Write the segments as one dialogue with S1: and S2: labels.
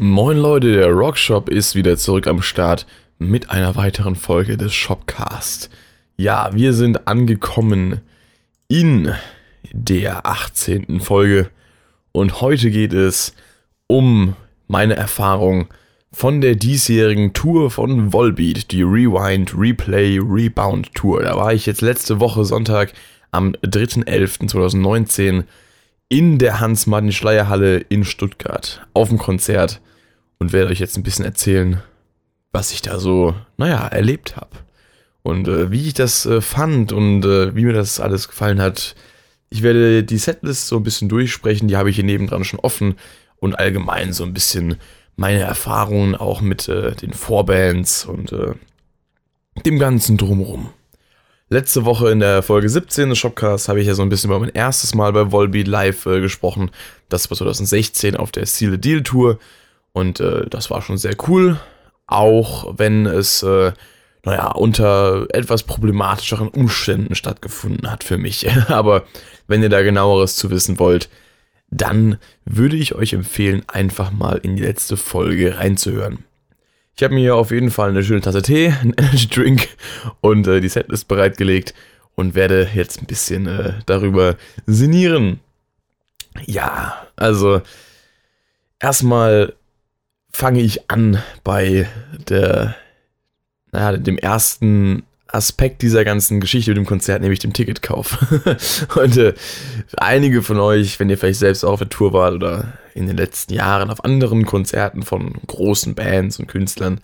S1: Moin Leute, der Rockshop ist wieder zurück am Start mit einer weiteren Folge des Shopcast. Ja, wir sind angekommen in der 18. Folge und heute geht es um meine Erfahrung von der diesjährigen Tour von Volbeat, die Rewind, Replay, Rebound Tour. Da war ich jetzt letzte Woche Sonntag am 3.11.2019 in der Hans-Martin-Schleyer-Halle in Stuttgart auf dem Konzert und werde euch jetzt ein bisschen erzählen, was ich da so, naja, erlebt habe. Und äh, wie ich das äh, fand und äh, wie mir das alles gefallen hat. Ich werde die Setlist so ein bisschen durchsprechen, die habe ich hier nebendran schon offen und allgemein so ein bisschen meine Erfahrungen auch mit äh, den Vorbands und äh, dem Ganzen drumherum. Letzte Woche in der Folge 17 des Shopcast habe ich ja so ein bisschen über mein erstes Mal bei Volbeat Live äh, gesprochen. Das war 2016 auf der Seal Deal Tour. Und äh, das war schon sehr cool. Auch wenn es, äh, naja, unter etwas problematischeren Umständen stattgefunden hat für mich. Aber wenn ihr da genaueres zu wissen wollt, dann würde ich euch empfehlen, einfach mal in die letzte Folge reinzuhören. Ich habe mir hier auf jeden Fall eine schöne Tasse Tee, einen Energy Drink und äh, die Setlist bereitgelegt und werde jetzt ein bisschen äh, darüber sinnieren. Ja, also erstmal fange ich an bei der, naja, dem ersten Aspekt dieser ganzen Geschichte mit dem Konzert, nämlich dem Ticketkauf. und äh, einige von euch, wenn ihr vielleicht selbst auch auf der Tour wart oder in den letzten Jahren auf anderen Konzerten von großen Bands und Künstlern,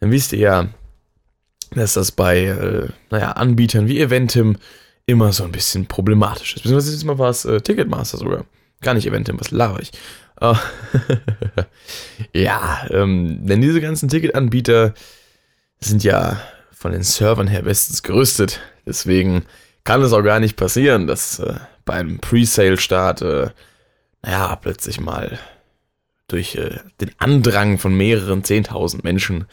S1: dann wisst ihr ja, dass das bei, äh, naja, Anbietern wie Eventim immer so ein bisschen problematisch ist. Beziehungsweise diesmal war es äh, Ticketmaster sogar. Gar nicht Eventim, was laber ich. Uh, ja, ähm, denn diese ganzen Ticketanbieter sind ja von den Servern her bestens gerüstet. Deswegen kann es auch gar nicht passieren, dass äh, beim Presale-Start, äh, naja, plötzlich mal durch äh, den Andrang von mehreren 10.000 Menschen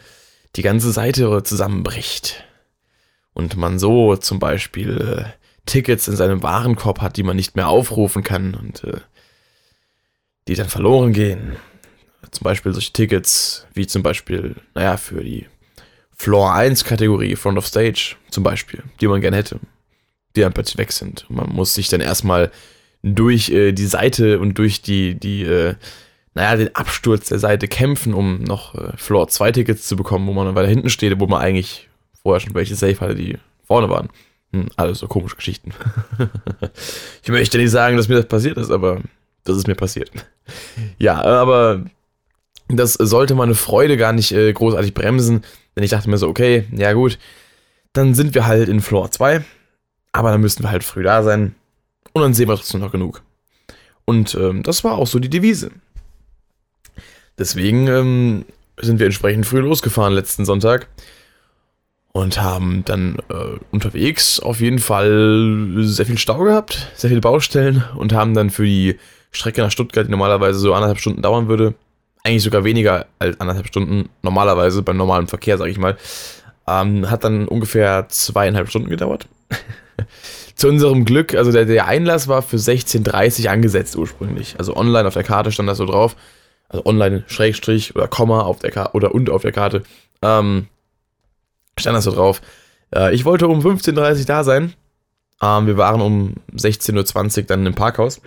S1: die ganze Seite zusammenbricht. Und man so zum Beispiel äh, Tickets in seinem Warenkorb hat, die man nicht mehr aufrufen kann und äh, die dann verloren gehen. Zum Beispiel solche Tickets wie zum Beispiel, naja, für die Floor 1 Kategorie, Front of Stage zum Beispiel, die man gerne hätte, die dann plötzlich weg sind. man muss sich dann erstmal durch äh, die Seite und durch die, die, äh, naja, den Absturz der Seite kämpfen, um noch äh, Floor 2 Tickets zu bekommen, wo man dann weiter hinten steht, wo man eigentlich vorher schon welche safe hatte, die vorne waren. Hm, alles so komische Geschichten. ich möchte nicht sagen, dass mir das passiert ist, aber das ist mir passiert. Ja, aber das sollte meine Freude gar nicht äh, großartig bremsen, denn ich dachte mir so, okay, ja gut, dann sind wir halt in Floor 2, aber dann müssen wir halt früh da sein und dann sehen wir trotzdem noch genug. Und ähm, das war auch so die Devise. Deswegen ähm, sind wir entsprechend früh losgefahren letzten Sonntag und haben dann äh, unterwegs auf jeden Fall sehr viel Stau gehabt, sehr viele Baustellen und haben dann für die Strecke nach Stuttgart, die normalerweise so anderthalb Stunden dauern würde, eigentlich sogar weniger als anderthalb Stunden normalerweise beim normalen Verkehr, sag ich mal. Ähm, hat dann ungefähr zweieinhalb Stunden gedauert. Zu unserem Glück, also der, der Einlass war für 16.30 angesetzt ursprünglich. Also online auf der Karte stand das so drauf. Also online Schrägstrich oder Komma auf der Karte oder und auf der Karte. Ähm, stand das so drauf. Äh, ich wollte um 15.30 Uhr da sein. Ähm, wir waren um 16.20 Uhr dann im Parkhaus.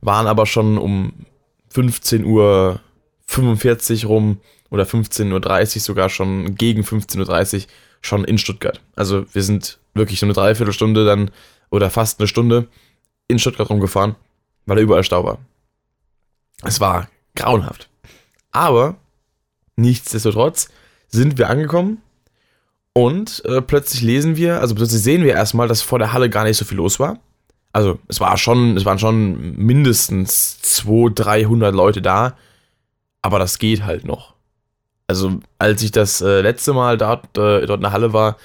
S1: Waren aber schon um 15 Uhr 45 rum oder 15.30 Uhr sogar schon gegen 15.30 Uhr schon in Stuttgart. Also wir sind wirklich so eine Dreiviertelstunde dann oder fast eine Stunde in Stuttgart rumgefahren, weil da überall Stau war. Es war grauenhaft. Aber nichtsdestotrotz sind wir angekommen und äh, plötzlich lesen wir, also plötzlich sehen wir erstmal, dass vor der Halle gar nicht so viel los war. Also es war schon, es waren schon mindestens 200, 300 Leute da aber das geht halt noch. Also, als ich das äh, letzte Mal dort, äh, dort in der Halle war,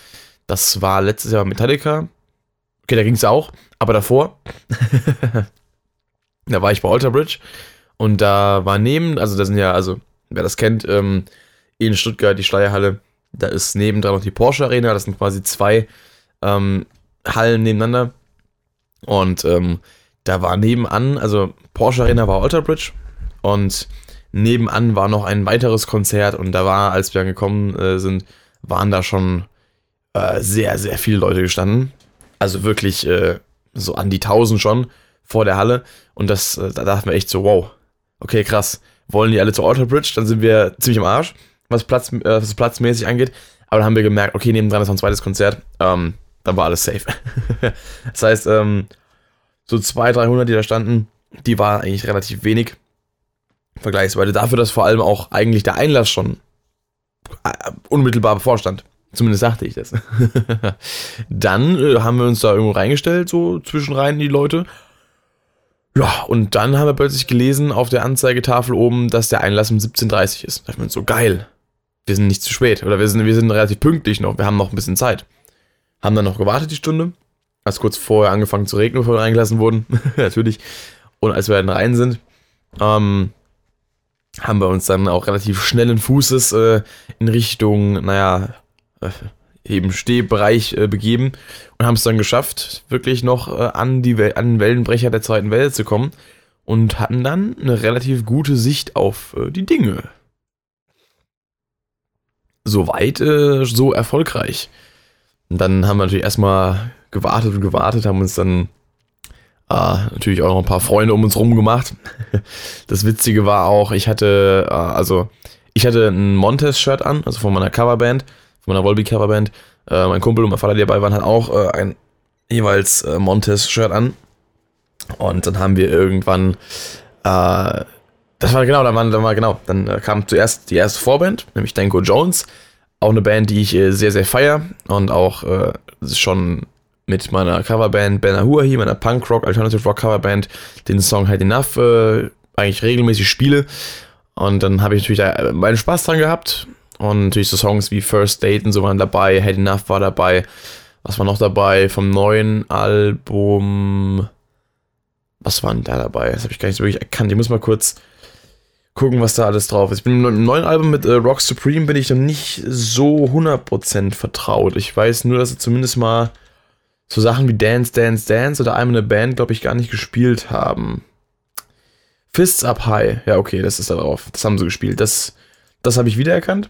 S1: das war letztes Jahr Metallica. Okay, da ging es auch, aber davor, da war ich bei Alter Bridge und da war neben, also da sind ja, also wer das kennt, ähm, in Stuttgart die Schleierhalle, da ist nebendran noch die Porsche Arena, das sind quasi zwei ähm, Hallen nebeneinander und ähm, da war nebenan, also Porsche Arena war Alter Bridge und nebenan war noch ein weiteres Konzert und da war, als wir angekommen äh, sind, waren da schon äh, sehr, sehr viele Leute gestanden. Also wirklich äh, so an die 1000 schon vor der Halle. Und das, äh, da dachten wir echt so, wow, okay, krass. Wollen die alle zur Alter Bridge? Dann sind wir ziemlich am Arsch, was, Platz, äh, was platzmäßig angeht. Aber dann haben wir gemerkt, okay, nebendran ist noch ein zweites Konzert. Ähm, dann war alles safe. das heißt, ähm, so 200, 300, die da standen, die waren eigentlich relativ wenig. Vergleichsweise dafür, dass vor allem auch eigentlich der Einlass schon äh, unmittelbar bevorstand. Zumindest sagte ich das. dann äh, haben wir uns da irgendwo reingestellt, so zwischenrein die Leute. Ja, und dann haben wir plötzlich gelesen auf der Anzeigetafel oben, dass der Einlass um 17.30 Uhr ist. Da dachten wir uns so, geil. Wir sind nicht zu spät. Oder wir sind, wir sind relativ pünktlich noch. Wir haben noch ein bisschen Zeit. Haben dann noch gewartet, die Stunde. Als kurz vorher angefangen zu regnen, bevor wir reingelassen wurden. Natürlich. Und als wir dann rein sind, ähm, haben wir uns dann auch relativ schnellen Fußes äh, in Richtung, naja, äh, eben Stehbereich äh, begeben und haben es dann geschafft, wirklich noch äh, an, die Wel an den Wellenbrecher der zweiten Welle zu kommen und hatten dann eine relativ gute Sicht auf äh, die Dinge. Soweit äh, so erfolgreich. Und dann haben wir natürlich erstmal gewartet und gewartet, haben uns dann äh, natürlich auch noch ein paar Freunde um uns rum gemacht. Das Witzige war auch, ich hatte, äh, also ich hatte ein Montes-Shirt an, also von meiner Coverband, von meiner Volby-Coverband. Äh, mein Kumpel und mein Vater, die dabei waren, hat auch äh, ein jeweils äh, Montes-Shirt an. Und dann haben wir irgendwann, das war genau, dann war, dann war genau, dann kam zuerst die erste Vorband, nämlich Danko Jones. Auch eine Band, die ich sehr, sehr feier und auch schon mit meiner Coverband Ben Ahuahi, meiner Punk-Rock, Alternative Rock Coverband, den Song Had Enough äh, eigentlich regelmäßig spiele. Und dann habe ich natürlich da meinen Spaß dran gehabt. Und natürlich so Songs wie First Date und so waren dabei, Had Enough war dabei. Was war noch dabei? Vom neuen Album. Was war denn da dabei? Das habe ich gar nicht so wirklich erkannt. Ich muss mal kurz gucken, was da alles drauf ist. Ich bin im neuen Album mit äh, Rock Supreme bin ich noch nicht so 100% vertraut. Ich weiß nur, dass sie zumindest mal so Sachen wie Dance, Dance, Dance oder einmal eine Band, glaube ich, gar nicht gespielt haben. Fists Up High. Ja, okay, das ist da drauf. Das haben sie gespielt. Das, das habe ich wiedererkannt.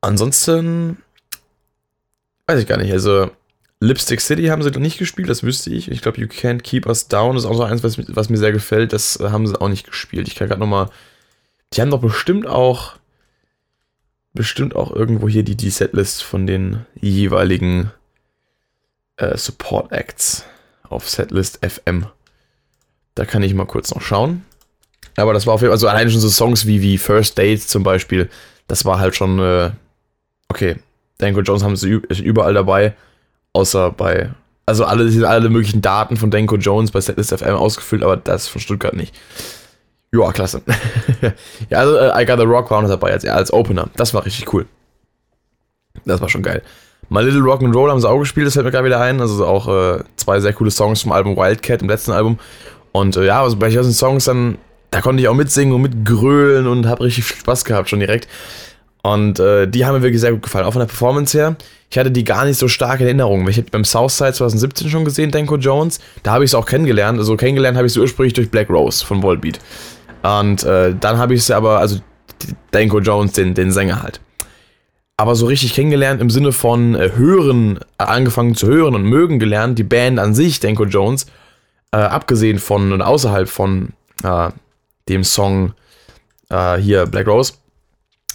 S1: Ansonsten weiß ich gar nicht. Also Lipstick City haben sie nicht gespielt, das wüsste ich. Ich glaube, You Can't Keep Us Down ist auch so eins, was, was mir sehr gefällt. Das haben sie auch nicht gespielt. Ich kann gerade nochmal. Die haben doch bestimmt auch. Bestimmt auch irgendwo hier die, die Setlist von den jeweiligen äh, Support Acts auf Setlist FM. Da kann ich mal kurz noch schauen. Aber das war auf jeden Fall, also alleine schon so Songs wie, wie First Dates zum Beispiel, das war halt schon, äh, okay, Danko Jones haben sie überall dabei, außer bei, also alle, alle möglichen Daten von Danko Jones bei Setlist FM ausgefüllt, aber das von Stuttgart nicht. Joa, klasse. ja, also äh, I Got The Rock war noch dabei als, als Opener. Das war richtig cool. Das war schon geil. My Little Rock and Roll haben sie auch gespielt, das fällt mir gerade wieder ein. Also auch äh, zwei sehr coole Songs vom Album Wildcat, im letzten Album. Und äh, ja, also bei diesen Songs dann, da konnte ich auch mitsingen und mitgrölen und habe richtig viel Spaß gehabt schon direkt. Und äh, die haben mir wirklich sehr gut gefallen, auch von der Performance her. Ich hatte die gar nicht so stark in Erinnerung. Ich habe beim Southside 2017 schon gesehen, Danko Jones. Da habe ich es auch kennengelernt. Also kennengelernt habe ich es ursprünglich durch Black Rose von Volbeat. Und äh, dann habe ich es aber, also Danko Jones, den, den Sänger halt. Aber so richtig kennengelernt im Sinne von äh, hören, äh, angefangen zu hören und mögen gelernt, die Band an sich, Danko Jones, äh, abgesehen von und außerhalb von äh, dem Song äh, hier Black Rose,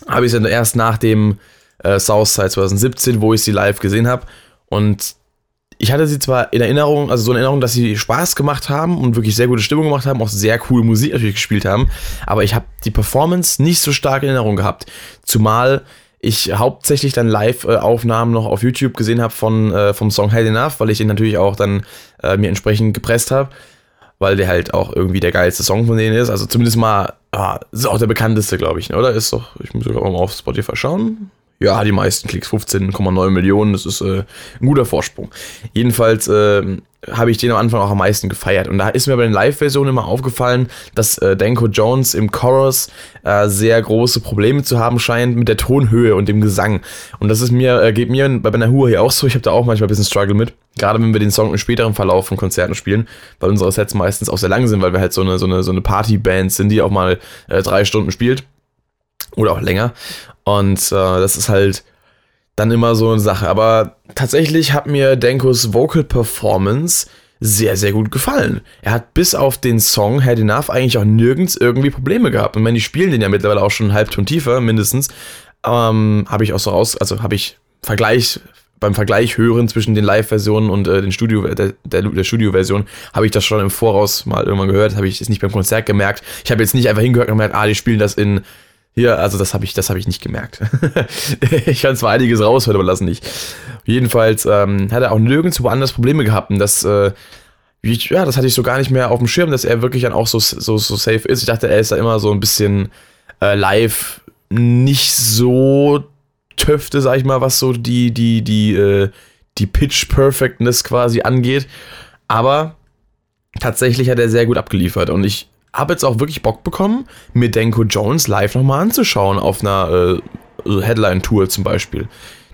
S1: habe ich dann erst nach dem Southside 2017, wo ich sie live gesehen habe. Und ich hatte sie zwar in Erinnerung, also so in Erinnerung, dass sie Spaß gemacht haben und wirklich sehr gute Stimmung gemacht haben, auch sehr coole Musik natürlich gespielt haben, aber ich habe die Performance nicht so stark in Erinnerung gehabt. Zumal ich hauptsächlich dann Live-Aufnahmen noch auf YouTube gesehen habe von äh, vom Song Hell Enough, weil ich ihn natürlich auch dann äh, mir entsprechend gepresst habe, weil der halt auch irgendwie der geilste Song von denen ist. Also zumindest mal, ah, ist auch der bekannteste, glaube ich, oder? Ist doch, ich muss sogar mal auf Spotify schauen. Ja, die meisten Klicks, 15,9 Millionen, das ist äh, ein guter Vorsprung. Jedenfalls äh, habe ich den am Anfang auch am meisten gefeiert. Und da ist mir bei den Live-Versionen immer aufgefallen, dass äh, Danko Jones im Chorus äh, sehr große Probleme zu haben scheint mit der Tonhöhe und dem Gesang. Und das ist mir, äh, geht mir bei Benahur hier auch so. Ich habe da auch manchmal ein bisschen Struggle mit. Gerade wenn wir den Song im späteren Verlauf von Konzerten spielen, weil unsere Sets meistens auch sehr lang sind, weil wir halt so eine, so eine, so eine Partyband sind, die auch mal äh, drei Stunden spielt. Oder auch länger. Und äh, das ist halt dann immer so eine Sache. Aber tatsächlich hat mir Denkos Vocal Performance sehr, sehr gut gefallen. Er hat bis auf den Song Had Enough eigentlich auch nirgends irgendwie Probleme gehabt. Und wenn die spielen den ja mittlerweile auch schon einen Halbton tiefer, mindestens, ähm, habe ich auch so raus, also habe ich Vergleich, beim Vergleich hören zwischen den Live-Versionen und äh, den Studio, der, der, der Studio-Version, habe ich das schon im Voraus mal irgendwann gehört, habe ich es nicht beim Konzert gemerkt. Ich habe jetzt nicht einfach hingehört und gemerkt, ah, die spielen das in hier, also das habe ich, das habe ich nicht gemerkt. ich kann zwar einiges raushören, aber lassen nicht. Jedenfalls ähm, hat er auch nirgends woanders Probleme gehabt und das, äh, ja, das hatte ich so gar nicht mehr auf dem Schirm, dass er wirklich dann auch so, so, so safe ist. Ich dachte, er ist da immer so ein bisschen äh, live nicht so töfte, sag ich mal, was so die, die, die, äh, die Pitch Perfectness quasi angeht. Aber tatsächlich hat er sehr gut abgeliefert und ich habe jetzt auch wirklich Bock bekommen, mir Denko Jones live nochmal anzuschauen auf einer äh, Headline-Tour zum Beispiel.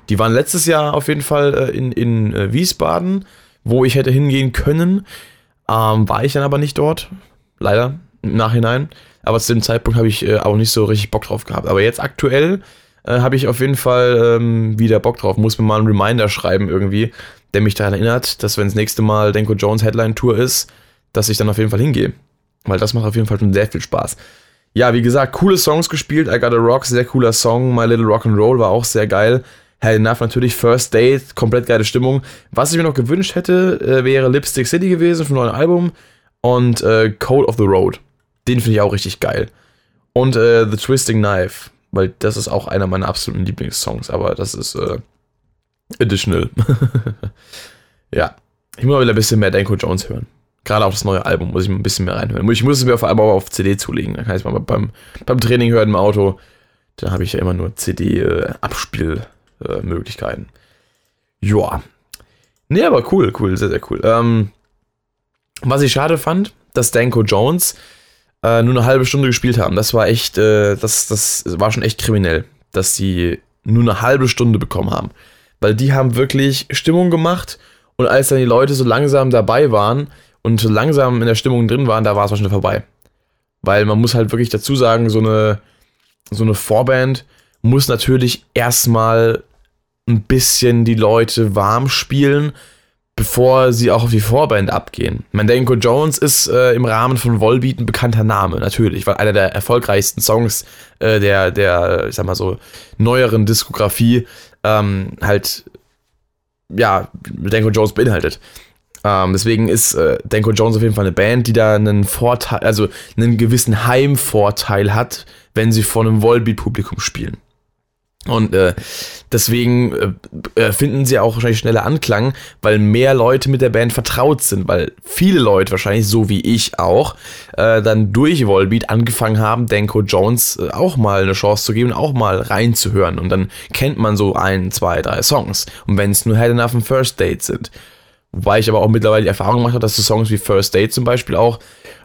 S1: Die waren letztes Jahr auf jeden Fall äh, in, in äh, Wiesbaden, wo ich hätte hingehen können. Ähm, war ich dann aber nicht dort. Leider im Nachhinein. Aber zu dem Zeitpunkt habe ich äh, auch nicht so richtig Bock drauf gehabt. Aber jetzt aktuell äh, habe ich auf jeden Fall ähm, wieder Bock drauf. Muss mir mal einen Reminder schreiben irgendwie, der mich daran erinnert, dass wenn das nächste Mal Denko Jones Headline Tour ist, dass ich dann auf jeden Fall hingehe. Weil das macht auf jeden Fall schon sehr viel Spaß. Ja, wie gesagt, coole Songs gespielt. I Got a Rock, sehr cooler Song. My Little Rock and Roll war auch sehr geil. Hell Enough natürlich, First Date, komplett geile Stimmung. Was ich mir noch gewünscht hätte, äh, wäre Lipstick City gewesen vom neuen Album und äh, Code of the Road. Den finde ich auch richtig geil. Und äh, The Twisting Knife, weil das ist auch einer meiner absoluten Lieblingssongs, aber das ist äh, additional. ja, ich muss mal wieder ein bisschen mehr Danko Jones hören. Gerade auch das neue Album muss ich ein bisschen mehr reinhören. Ich muss es mir allem auch auf CD zulegen. Dann kann ich es mal beim, beim Training hören im Auto. Da habe ich ja immer nur CD-Abspielmöglichkeiten. Äh, Joa. Nee, aber cool, cool, sehr, sehr cool. Ähm, was ich schade fand, dass Danko Jones äh, nur eine halbe Stunde gespielt haben. Das war echt, äh, das, das war schon echt kriminell, dass die nur eine halbe Stunde bekommen haben. Weil die haben wirklich Stimmung gemacht und als dann die Leute so langsam dabei waren und langsam in der Stimmung drin waren, da war es schon vorbei. Weil man muss halt wirklich dazu sagen, so eine, so eine Vorband muss natürlich erstmal ein bisschen die Leute warm spielen, bevor sie auch auf die Vorband abgehen. Mandenko Jones ist äh, im Rahmen von Volbeat ein bekannter Name, natürlich, weil einer der erfolgreichsten Songs äh, der, der, ich sag mal so, neueren Diskografie ähm, halt, ja, Mandenko Jones beinhaltet. Ähm, deswegen ist äh, Danko Jones auf jeden Fall eine Band, die da einen Vorteil, also einen gewissen Heimvorteil hat, wenn sie vor einem Volbeat-Publikum spielen. Und äh, deswegen äh, äh, finden sie auch wahrscheinlich schneller Anklang, weil mehr Leute mit der Band vertraut sind, weil viele Leute wahrscheinlich, so wie ich auch, äh, dann durch Volbeat angefangen haben, Danko Jones äh, auch mal eine Chance zu geben, auch mal reinzuhören. Und dann kennt man so ein, zwei, drei Songs. Und wenn es nur Head Enough and First Date sind. Wobei ich aber auch mittlerweile die Erfahrung gemacht habe, dass so Songs wie First Date zum Beispiel auch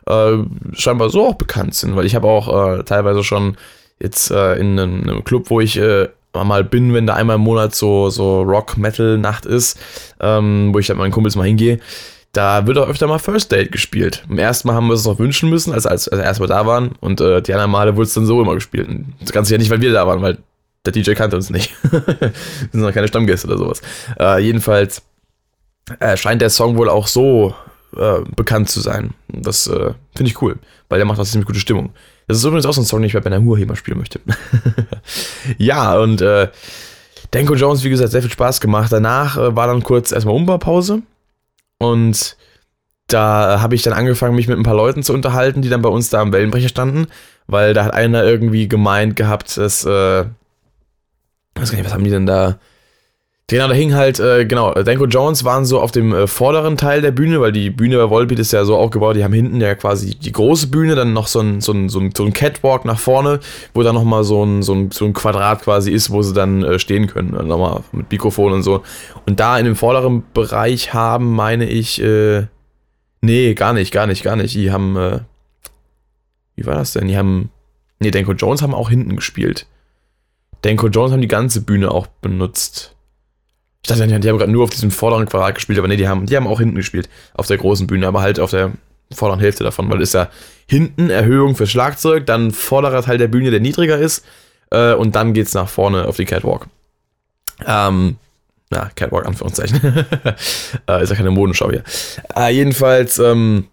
S1: äh, scheinbar so auch bekannt sind, weil ich habe auch äh, teilweise schon jetzt äh, in einem, Club, wo ich äh, mal bin, wenn da einmal im Monat so, so Rock-Metal-Nacht ist, ähm, wo ich dann mit meinen Kumpels mal hingehe, da wird auch öfter mal First Date gespielt. Im ersten Mal haben wir es noch wünschen müssen, als, als, als erstmal da waren und äh, die anderen Male wurde es dann so immer gespielt. Und das Ganze ja nicht, weil wir da waren, weil der DJ kannte uns nicht. wir sind noch keine Stammgäste oder sowas. Äh, jedenfalls äh, scheint der Song wohl auch so äh, bekannt zu sein. Das äh, finde ich cool, weil der macht auch ziemlich gute Stimmung. Das ist übrigens auch so ein Song, den ich bei Ben Hur hier mal spielen möchte. ja, und äh, Danko Jones, wie gesagt, sehr viel Spaß gemacht. Danach äh, war dann kurz erstmal Umbaupause und da habe ich dann angefangen, mich mit ein paar Leuten zu unterhalten, die dann bei uns da am Wellenbrecher standen, weil da hat einer irgendwie gemeint gehabt, dass, äh, was haben die denn da? Genau, da hing halt, äh, genau, Danko Jones waren so auf dem äh, vorderen Teil der Bühne, weil die Bühne bei Volbeat ist ja so aufgebaut, die haben hinten ja quasi die große Bühne, dann noch so ein, so ein, so ein, so ein Catwalk nach vorne, wo dann nochmal so ein, so, ein, so ein Quadrat quasi ist, wo sie dann äh, stehen können, nochmal mit Mikrofon und so. Und da in dem vorderen Bereich haben, meine ich, äh, nee, gar nicht, gar nicht, gar nicht, die haben, äh, wie war das denn? Die haben, nee, Danko Jones haben auch hinten gespielt. Danko Jones haben die ganze Bühne auch benutzt. Ich dachte, die haben gerade nur auf diesem vorderen Quadrat gespielt, aber nee, die haben, die haben auch hinten gespielt. Auf der großen Bühne, aber halt auf der vorderen Hälfte davon, weil es ja hinten Erhöhung für Schlagzeug, dann vorderer Teil der Bühne, der niedriger ist, äh, und dann geht's nach vorne auf die Catwalk. Ähm, na, Catwalk, Anführungszeichen. äh, ist ja keine Modenschau hier. Äh, jedenfalls, ähm,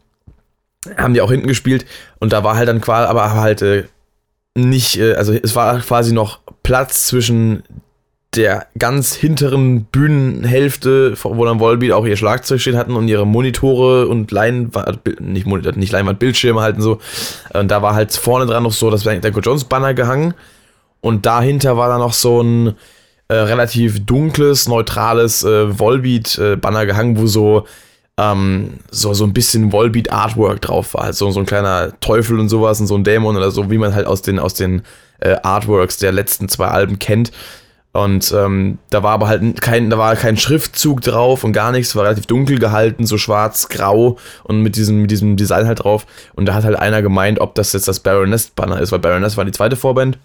S1: haben die auch hinten gespielt und da war halt dann quasi, aber halt äh, nicht, äh, also es war quasi noch Platz zwischen der ganz hinteren Bühnenhälfte, wo dann Volbeat auch ihr Schlagzeug stehen hatten und ihre Monitore und Leinwand, nicht, Monitor, nicht Leinwand, Bildschirme halten so. Und da war halt vorne dran noch so das Danko Jones Banner gehangen und dahinter war dann noch so ein äh, relativ dunkles, neutrales äh, Volbeat äh, Banner gehangen, wo so ähm, so, so ein bisschen Volbeat Artwork drauf war. Also so ein kleiner Teufel und sowas und so ein Dämon oder so, wie man halt aus den, aus den äh, Artworks der letzten zwei Alben kennt. Und ähm, da war aber halt kein, da war kein Schriftzug drauf und gar nichts, war relativ dunkel gehalten, so schwarz-grau und mit diesem, mit diesem Design halt drauf. Und da hat halt einer gemeint, ob das jetzt das Baroness-Banner ist, weil Baroness war die zweite Vorband.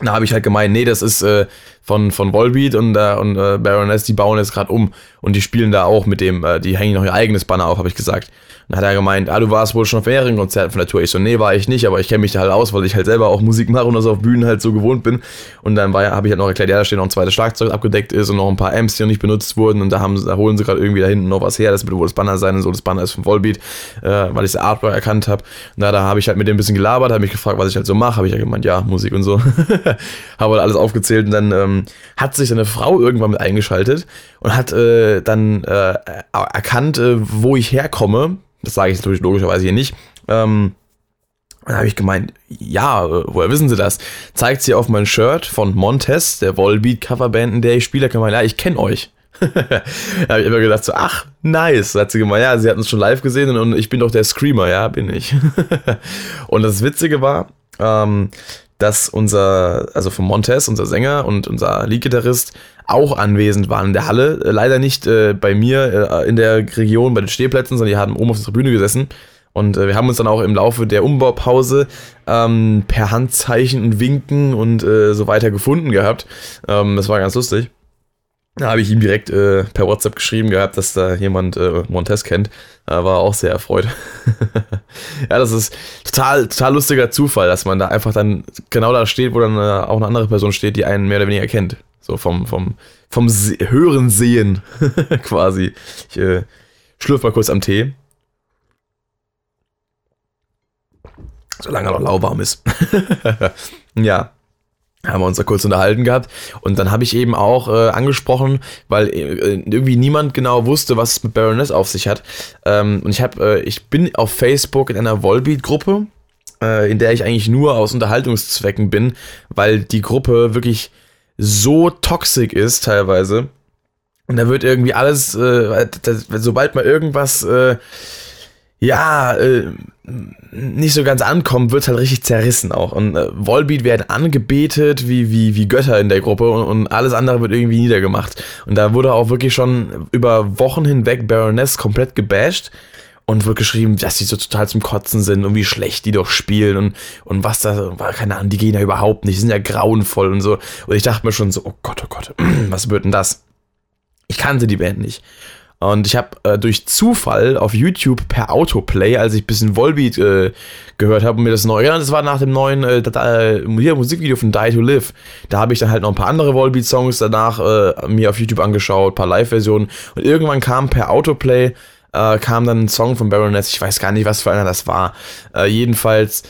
S1: Da habe ich halt gemeint, nee, das ist äh, von, von Volbeat und, äh, und äh, Baroness, die bauen jetzt gerade um und die spielen da auch mit dem, äh, die hängen noch ihr eigenes Banner auf, habe ich gesagt. Dann hat er gemeint, ah, du warst wohl schon auf mehreren Konzerten von der Tour. Ich so, nee, war ich nicht, aber ich kenne mich da halt aus, weil ich halt selber auch Musik mache und das auf Bühnen halt so gewohnt bin. Und dann habe ich halt noch erklärt, ja, da steht noch ein zweites Schlagzeug abgedeckt ist und noch ein paar Amps, die noch nicht benutzt wurden. Und da, haben, da holen sie gerade irgendwie da hinten noch was her. Das wird wohl das Banner sein und so. Das Banner ist von Volbeat, äh, weil ich das Artwork erkannt habe. Na, da habe ich halt mit dem ein bisschen gelabert, habe mich gefragt, was ich halt so mache. Habe ich ja gemeint, ja, Musik und so. habe alles aufgezählt und dann ähm, hat sich eine Frau irgendwann mit eingeschaltet und hat äh, dann äh, erkannt, äh, wo ich herkomme das sage ich natürlich logischerweise hier nicht. Ähm, dann habe ich gemeint, ja, woher wissen Sie das? Zeigt sie auf mein Shirt von Montes, der Volbeat Coverband, in der ich spiele. Kann man, ja, ich kenne euch. da habe ich immer gedacht, so, ach, nice. Da hat sie gemeint, ja, sie hatten es schon live gesehen und ich bin doch der Screamer, ja, bin ich. und das Witzige war, ähm, dass unser, also von Montes, unser Sänger und unser Lead-Gitarrist auch anwesend waren in der Halle. Äh, leider nicht äh, bei mir äh, in der Region bei den Stehplätzen, sondern die haben oben auf der Tribüne gesessen. Und äh, wir haben uns dann auch im Laufe der Umbaupause ähm, per Handzeichen und Winken und äh, so weiter gefunden gehabt. Ähm, das war ganz lustig. Da habe ich ihm direkt äh, per WhatsApp geschrieben gehabt, dass da jemand äh, Montes kennt. Da war auch sehr erfreut. ja, das ist total, total lustiger Zufall, dass man da einfach dann genau da steht, wo dann äh, auch eine andere Person steht, die einen mehr oder weniger kennt. So vom, vom, vom Se Hören sehen quasi. Ich äh, schlürfe mal kurz am Tee. Solange er noch lauwarm ist. ja haben wir uns da kurz unterhalten gehabt und dann habe ich eben auch äh, angesprochen, weil äh, irgendwie niemand genau wusste, was es mit Baroness auf sich hat. Ähm, und ich habe, äh, ich bin auf Facebook in einer Volbeat-Gruppe, äh, in der ich eigentlich nur aus Unterhaltungszwecken bin, weil die Gruppe wirklich so toxisch ist teilweise. Und da wird irgendwie alles, äh, sobald mal irgendwas äh, ja, äh, nicht so ganz ankommt, wird halt richtig zerrissen auch. Und äh, Volbeat werden angebetet wie, wie, wie Götter in der Gruppe und, und, alles andere wird irgendwie niedergemacht. Und da wurde auch wirklich schon über Wochen hinweg Baroness komplett gebasht und wird geschrieben, dass die so total zum Kotzen sind und wie schlecht die doch spielen und, und was da, keine Ahnung, die gehen ja überhaupt nicht, die sind ja grauenvoll und so. Und ich dachte mir schon so, oh Gott, oh Gott, was wird denn das? Ich kannte die Band nicht. Und ich habe äh, durch Zufall auf YouTube per Autoplay, als ich ein bisschen Volbeat äh, gehört habe und mir das neue, ja, das war nach dem neuen äh, äh, Musikvideo von Die to Live. Da habe ich dann halt noch ein paar andere Volbeat-Songs danach äh, mir auf YouTube angeschaut, ein paar Live-Versionen. Und irgendwann kam per Autoplay, äh, kam dann ein Song von Baroness, ich weiß gar nicht, was für einer das war. Äh, jedenfalls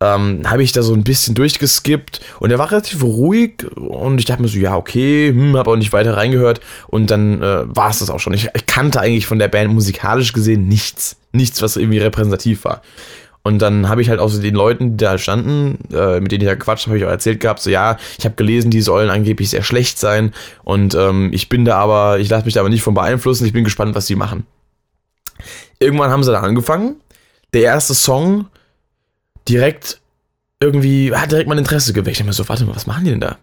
S1: ähm, habe ich da so ein bisschen durchgeskippt und er war relativ ruhig und ich dachte mir so, ja, okay, hm, habe auch nicht weiter reingehört und dann äh, war es das auch schon. Ich, ich, kannte eigentlich von der Band musikalisch gesehen nichts. Nichts, was irgendwie repräsentativ war. Und dann habe ich halt auch so den Leuten, die da standen, äh, mit denen ich da quatscht, habe ich auch erzählt gehabt, so ja, ich habe gelesen, die sollen angeblich sehr schlecht sein. Und ähm, ich bin da aber, ich lasse mich da aber nicht von beeinflussen, ich bin gespannt, was die machen. Irgendwann haben sie da angefangen. Der erste Song direkt irgendwie, hat direkt mein Interesse geweckt. Ich mir so, warte mal, was machen die denn da?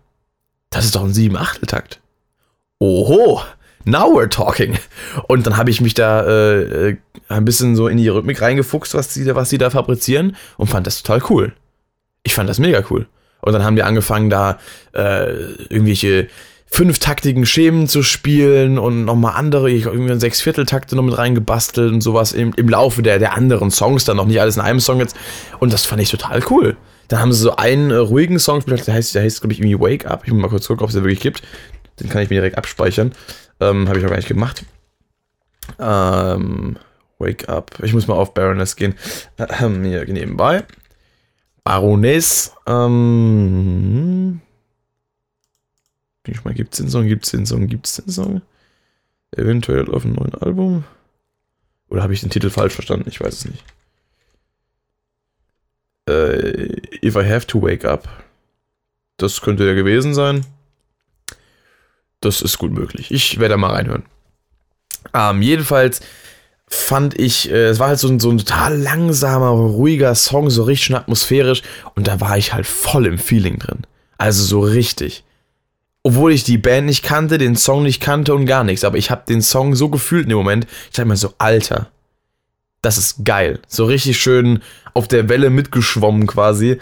S1: Das ist doch ein 7-8-Takt. Oho, now we're talking. Und dann habe ich mich da äh, äh, ein bisschen so in die Rhythmik reingefuchst, was die, was da fabrizieren und fand das total cool. Ich fand das mega cool. Und dann haben die angefangen, da äh, irgendwelche fünftaktigen Schemen zu spielen und nochmal andere, ich irgendwie sechs Vierteltakte noch mit reingebastelt und sowas im, im Laufe der, der anderen Songs, dann noch nicht alles in einem Song jetzt. Und das fand ich total cool. Dann haben sie so einen äh, ruhigen Song der heißt, der heißt, glaube ich, irgendwie Wake Up. Ich muss mal kurz gucken, ob es den wirklich gibt. Den kann ich mir direkt abspeichern. Ähm, Habe ich auch gar nicht gemacht. Ähm, Wake Up. Ich muss mal auf Baroness gehen. Ähm, hier nebenbei. Baroness. Ähm, bin ich mal, gibt's den Song? Gibt's den Song? Gibt's den Song? Eventuell auf einem neuen Album? Oder habe ich den Titel falsch verstanden? Ich weiß es nicht. Äh, If I Have to Wake Up. Das könnte ja gewesen sein. Das ist gut möglich. Ich werde da mal reinhören. Ähm, jedenfalls fand ich, äh, es war halt so ein, so ein total langsamer, ruhiger Song, so richtig schön atmosphärisch. Und da war ich halt voll im Feeling drin. Also so richtig. Obwohl ich die Band nicht kannte, den Song nicht kannte und gar nichts. Aber ich habe den Song so gefühlt in dem Moment. Ich dachte mir so, Alter, das ist geil. So richtig schön auf der Welle mitgeschwommen quasi.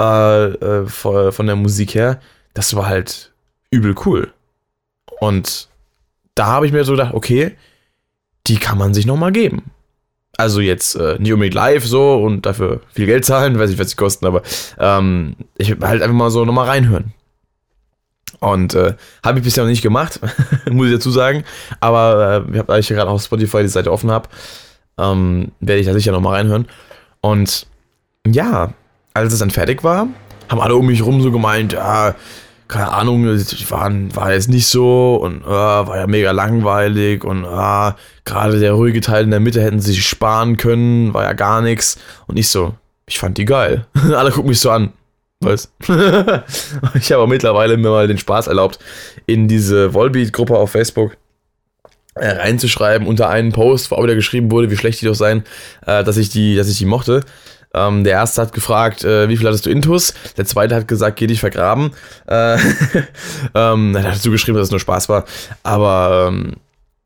S1: Äh, äh, von der Musik her. Das war halt übel cool. Und da habe ich mir so gedacht, okay, die kann man sich nochmal geben. Also jetzt äh, nicht unbedingt live so und dafür viel Geld zahlen, weiß nicht, was sie kosten, aber ähm, ich halt einfach mal so nochmal reinhören. Und äh, habe ich bisher noch nicht gemacht, muss ich dazu sagen. Aber äh, ich gerade auf Spotify die Seite offen habe, ähm, werde ich da sicher nochmal reinhören. Und ja, als es dann fertig war, haben alle um mich rum so gemeint, ja, keine Ahnung, war, war jetzt nicht so und äh, war ja mega langweilig und äh, gerade der ruhige Teil in der Mitte hätten sie sich sparen können, war ja gar nichts. Und ich so, ich fand die geil. alle gucken mich so an. Was? ich habe mittlerweile mir mal den Spaß erlaubt, in diese Volbeat-Gruppe auf Facebook äh, reinzuschreiben unter einen Post, wo auch wieder geschrieben wurde, wie schlecht die doch seien, äh, dass ich die, dass ich die mochte. Ähm, der erste hat gefragt, äh, wie viel hattest du Intus? Der zweite hat gesagt, geh dich vergraben. Äh, ähm, er hat dazu geschrieben, dass es nur Spaß war. Aber ähm,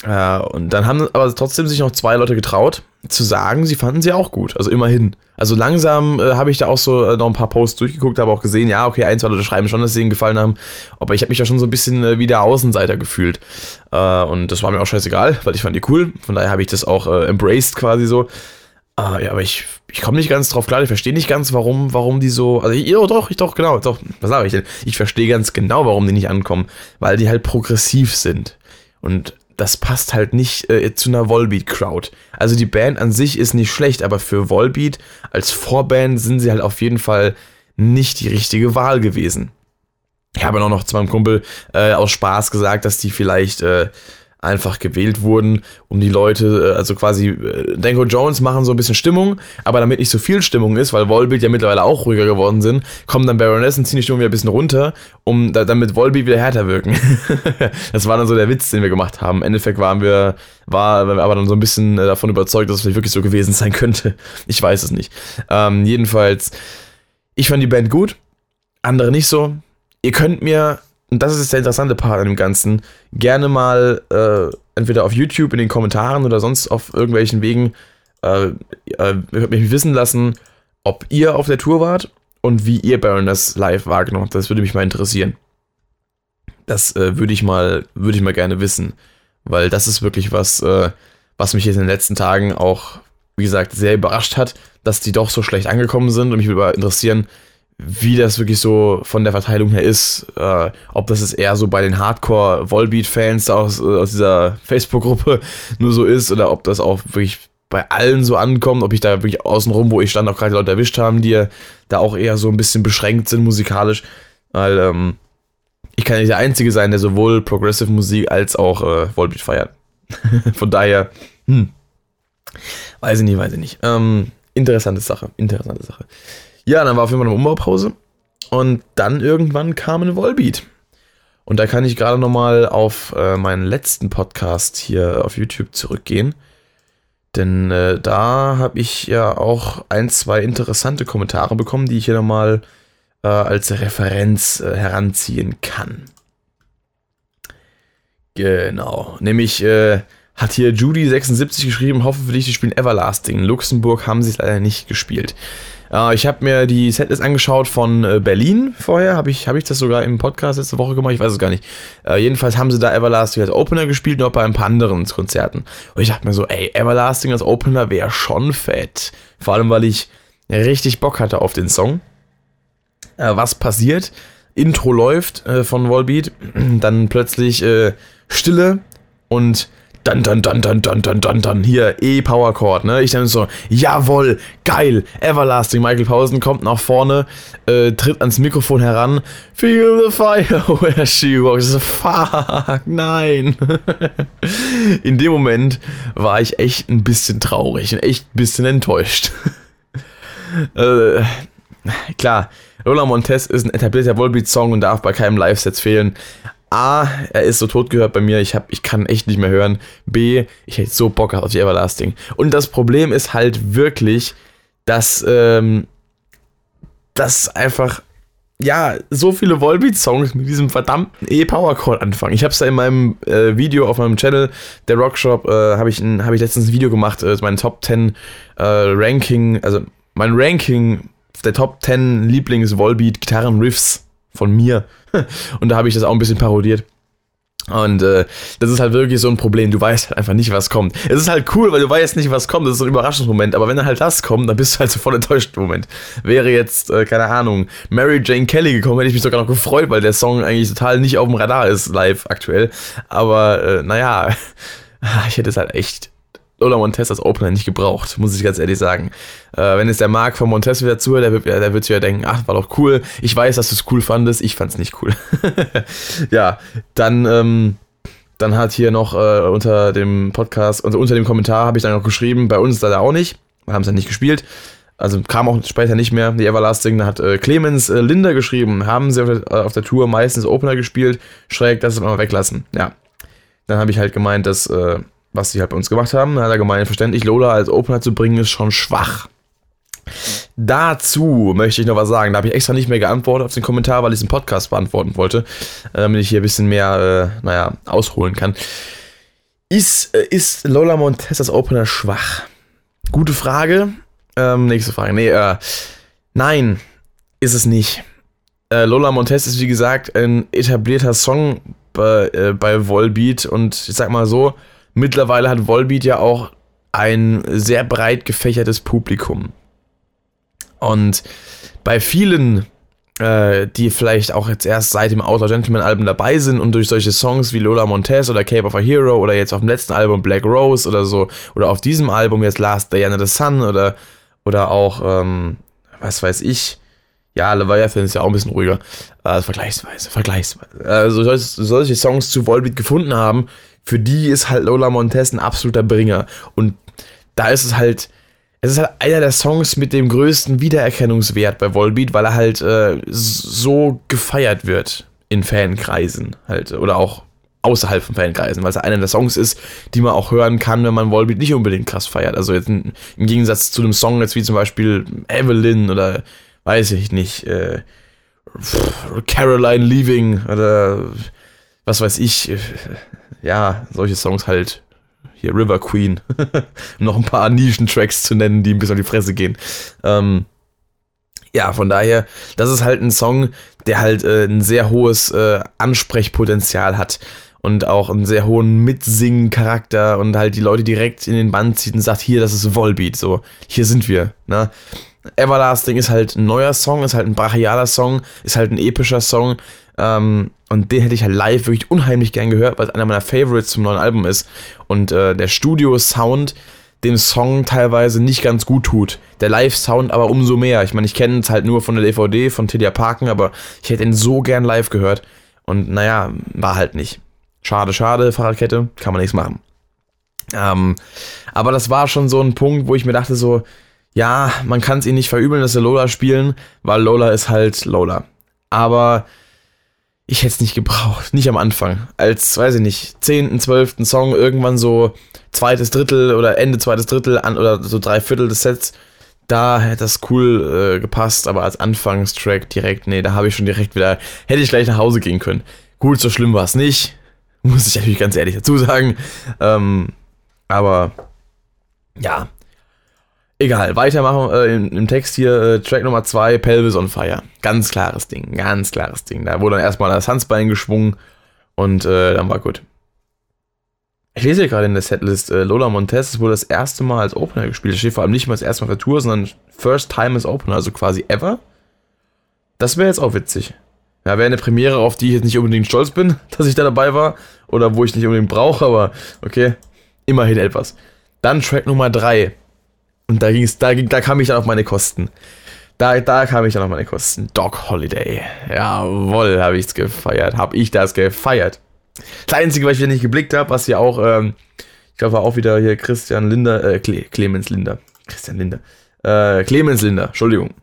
S1: ja, und dann haben aber trotzdem sich noch zwei Leute getraut, zu sagen, sie fanden sie auch gut. Also immerhin. Also langsam äh, habe ich da auch so äh, noch ein paar Posts durchgeguckt, habe auch gesehen, ja, okay, ein, zwei Leute schreiben schon, dass sie ihnen gefallen haben. Aber ich habe mich da schon so ein bisschen äh, wie der Außenseiter gefühlt. Äh, und das war mir auch scheißegal, weil ich fand die cool. Von daher habe ich das auch äh, embraced quasi so. Uh, ja, aber ich, ich komme nicht ganz drauf klar, ich verstehe nicht ganz, warum, warum die so. Also, ich, oh, doch, ich doch, genau, doch, was sage ich denn? Ich verstehe ganz genau, warum die nicht ankommen, weil die halt progressiv sind. Und das passt halt nicht äh, zu einer Volbeat-Crowd. Also die Band an sich ist nicht schlecht, aber für Volbeat als Vorband sind sie halt auf jeden Fall nicht die richtige Wahl gewesen. Ich habe auch noch zu meinem Kumpel äh, aus Spaß gesagt, dass die vielleicht äh, einfach gewählt wurden, um die Leute, äh, also quasi äh, Danko Jones machen so ein bisschen Stimmung, aber damit nicht so viel Stimmung ist, weil Volbeat ja mittlerweile auch ruhiger geworden sind, kommen dann Baroness und ziehen die Stimmung wieder ein bisschen runter, um da, damit Volbeat wieder härter wirken. das war dann so der Witz, den wir gemacht haben. Im Endeffekt waren wir, war aber dann so ein bisschen äh, davon überzeugt, dass es vielleicht wirklich so gewesen sein könnte. Ich weiß es nicht. Ähm, jedenfalls, ich fand die Band gut, andere nicht so. Ihr könnt mir und das ist der interessante Part an dem Ganzen, gerne mal äh, entweder auf YouTube in den Kommentaren oder sonst auf irgendwelchen Wegen äh, äh, mich wissen lassen, ob ihr auf der Tour wart und wie ihr Baroness live wahrgenommen habt. Das würde mich mal interessieren. Das äh, würde ich mal, würde ich mal gerne wissen, weil das ist wirklich was, äh, was mich jetzt in den letzten Tagen auch, wie gesagt, sehr überrascht hat, dass die doch so schlecht angekommen sind und mich würde interessieren, wie das wirklich so von der Verteilung her ist. Äh, ob das jetzt eher so bei den Hardcore-Volbeat-Fans aus, äh, aus dieser Facebook-Gruppe nur so ist oder ob das auch wirklich bei allen so ankommt, ob ich da wirklich außenrum, wo ich stand, auch gerade Leute erwischt haben, die da auch eher so ein bisschen beschränkt sind musikalisch. Weil ähm, ich kann nicht der Einzige sein, der sowohl Progressive Musik als auch äh, Volbeat feiert. Von daher, hm. Weiß ich nicht, weiß ich nicht. Ähm, interessante Sache, interessante Sache. Ja, dann war auf jeden Fall eine Umbaupause und dann irgendwann kam ein Volbeat. Und da kann ich gerade nochmal auf äh, meinen letzten Podcast hier auf YouTube zurückgehen. Denn äh, da habe ich ja auch ein, zwei interessante Kommentare bekommen, die ich hier nochmal äh, als Referenz äh, heranziehen kann. Genau. Nämlich äh, hat hier Judy76 geschrieben, hoffe für dich, die spielen Everlasting. In Luxemburg haben sie es leider nicht gespielt. Äh, ich habe mir die Setlist angeschaut von äh, Berlin vorher. Habe ich, hab ich das sogar im Podcast letzte Woche gemacht? Ich weiß es gar nicht. Äh, jedenfalls haben sie da Everlasting als Opener gespielt auch bei ein paar anderen Konzerten. Und ich dachte mir so, ey, Everlasting als Opener wäre schon fett. Vor allem, weil ich richtig Bock hatte auf den Song. Äh, was passiert? Intro läuft äh, von Wallbeat, dann plötzlich äh, Stille und dann, dann, dann, dann, dann, dann, dann, dann, hier, E-Power Chord, ne? Ich dann so, jawoll, geil, Everlasting. Michael Pausen kommt nach vorne, äh, tritt ans Mikrofon heran, feel the fire where she walks. Fuck, nein. In dem Moment war ich echt ein bisschen traurig und echt ein bisschen enttäuscht. äh, klar, Lola Montez ist ein etablierter Volbeat-Song und darf bei keinem Live-Set fehlen. A, er ist so tot gehört bei mir, ich, hab, ich kann echt nicht mehr hören. B, ich hätte so Bock auf die Everlasting. Und das Problem ist halt wirklich, dass, ähm, dass einfach, ja, so viele Volbeat-Songs mit diesem verdammten E-Power-Chord anfangen. Ich habe es da in meinem äh, Video auf meinem Channel, der Rockshop, äh, habe ich, hab ich letztens ein Video gemacht, äh, mein Top 10 äh, Ranking, also mein Ranking der Top 10 Lieblings-Volbeat-Gitarren-Riffs von mir. Und da habe ich das auch ein bisschen parodiert. Und äh, das ist halt wirklich so ein Problem. Du weißt halt einfach nicht, was kommt. Es ist halt cool, weil du weißt nicht, was kommt. Das ist so ein Überraschungsmoment. Aber wenn dann halt das kommt, dann bist du halt so voll enttäuscht im Moment. Wäre jetzt, äh, keine Ahnung, Mary Jane Kelly gekommen, hätte ich mich sogar noch gefreut, weil der Song eigentlich total nicht auf dem Radar ist, live aktuell. Aber äh, naja, ich hätte es halt echt Lola Montes als Opener nicht gebraucht, muss ich ganz ehrlich sagen. Äh, wenn es der Marc von Montes wieder zuhört, der wird, der wird wieder denken, ach, war doch cool. Ich weiß, dass du es cool fandest, ich fand es nicht cool. ja, dann, ähm, dann hat hier noch äh, unter dem Podcast, also unter dem Kommentar habe ich dann noch geschrieben, bei uns leider auch nicht. Wir haben es dann nicht gespielt. Also kam auch später nicht mehr, die Everlasting. Da hat äh, Clemens äh, Linder geschrieben, haben sie auf der, äh, auf der, Tour meistens Opener gespielt, schräg, das mal weglassen. Ja. Dann habe ich halt gemeint, dass äh, was sie halt bei uns gemacht haben. Da hat er gemeint, verständlich, Lola als Opener zu bringen, ist schon schwach. Dazu möchte ich noch was sagen. Da habe ich extra nicht mehr geantwortet auf den Kommentar, weil ich diesen Podcast beantworten wollte, äh, damit ich hier ein bisschen mehr, äh, naja, ausholen kann. Ist, äh, ist Lola Montez als Opener schwach? Gute Frage. Ähm, nächste Frage. Nee, äh, nein, ist es nicht. Äh, Lola Montez ist wie gesagt ein etablierter Song bei, äh, bei Volbeat und ich sag mal so, Mittlerweile hat Volbeat ja auch ein sehr breit gefächertes Publikum. Und bei vielen, äh, die vielleicht auch jetzt erst seit dem Outlaw Gentleman Album dabei sind und durch solche Songs wie Lola Montez oder Cape of a Hero oder jetzt auf dem letzten Album Black Rose oder so oder auf diesem Album jetzt Last Day Under the Sun oder, oder auch, ähm, was weiß ich, ja, Leviathan ist ja auch ein bisschen ruhiger. Also vergleichsweise, vergleichsweise. Also solche, solche Songs zu Volbeat gefunden haben, für die ist halt Lola Montez ein absoluter Bringer. Und da ist es halt, es ist halt einer der Songs mit dem größten Wiedererkennungswert bei Volbeat, weil er halt äh, so gefeiert wird in Fankreisen halt oder auch außerhalb von Fankreisen, weil es einer der Songs ist, die man auch hören kann, wenn man Volbeat nicht unbedingt krass feiert. Also jetzt im Gegensatz zu einem Song jetzt wie zum Beispiel Evelyn oder weiß ich nicht, äh, Caroline Leaving oder was weiß ich, ja, solche Songs halt. Hier River Queen. noch ein paar Nischen-Tracks zu nennen, die ein bisschen auf die Fresse gehen. Ähm, ja, von daher, das ist halt ein Song, der halt äh, ein sehr hohes äh, Ansprechpotenzial hat und auch einen sehr hohen Mitsingen-Charakter und halt die Leute direkt in den Band zieht und sagt, hier, das ist Volbeat, so, hier sind wir, ne? Everlasting ist halt ein neuer Song, ist halt ein brachialer Song, ist halt ein epischer Song. Ähm, und den hätte ich halt live wirklich unheimlich gern gehört, weil es einer meiner Favorites zum neuen Album ist. Und äh, der Studio-Sound dem Song teilweise nicht ganz gut tut. Der Live-Sound aber umso mehr. Ich meine, ich kenne es halt nur von der DVD, von Tidia Parken, aber ich hätte ihn so gern live gehört. Und naja, war halt nicht. Schade, schade, Fahrradkette, kann man nichts machen. Ähm, aber das war schon so ein Punkt, wo ich mir dachte so, ja, man kann es ihnen nicht verübeln, dass sie Lola spielen, weil Lola ist halt Lola. Aber ich hätte es nicht gebraucht, nicht am Anfang. Als, weiß ich nicht, zehnten, zwölften Song, irgendwann so zweites Drittel oder Ende zweites Drittel an, oder so drei Viertel des Sets, da hätte das cool äh, gepasst, aber als Anfangstrack direkt, nee, da habe ich schon direkt wieder, hätte ich gleich nach Hause gehen können. Gut, so schlimm war es nicht, muss ich natürlich ganz ehrlich dazu sagen. Ähm, aber ja, Egal, weitermachen äh, im, im, Text hier, äh, Track Nummer 2, Pelvis on Fire. Ganz klares Ding, ganz klares Ding. Da wurde dann erstmal das Handbein geschwungen und äh, dann war gut. Ich lese hier gerade in der Setlist, äh, Lola Montez wurde das erste Mal als Opener gespielt. Das steht vor allem nicht mal das erste Mal für Tour, sondern First Time as Opener, also quasi ever. Das wäre jetzt auch witzig. Ja, wäre eine Premiere, auf die ich jetzt nicht unbedingt stolz bin, dass ich da dabei war. Oder wo ich nicht unbedingt brauche, aber okay. Immerhin etwas. Dann Track Nummer 3. Und da ging's, da, da kam ich dann auf meine Kosten. Da, da kam ich dann auf meine Kosten. Dog Holiday. Jawohl, habe ich's gefeiert. Habe ich das gefeiert. Das Einzige, was ich wieder nicht geblickt habe, was ja auch, ähm, ich glaube, war auch wieder hier Christian Linder, äh, Cle Clemens Linder. Christian Linder. Äh, Clemens Linder, Entschuldigung.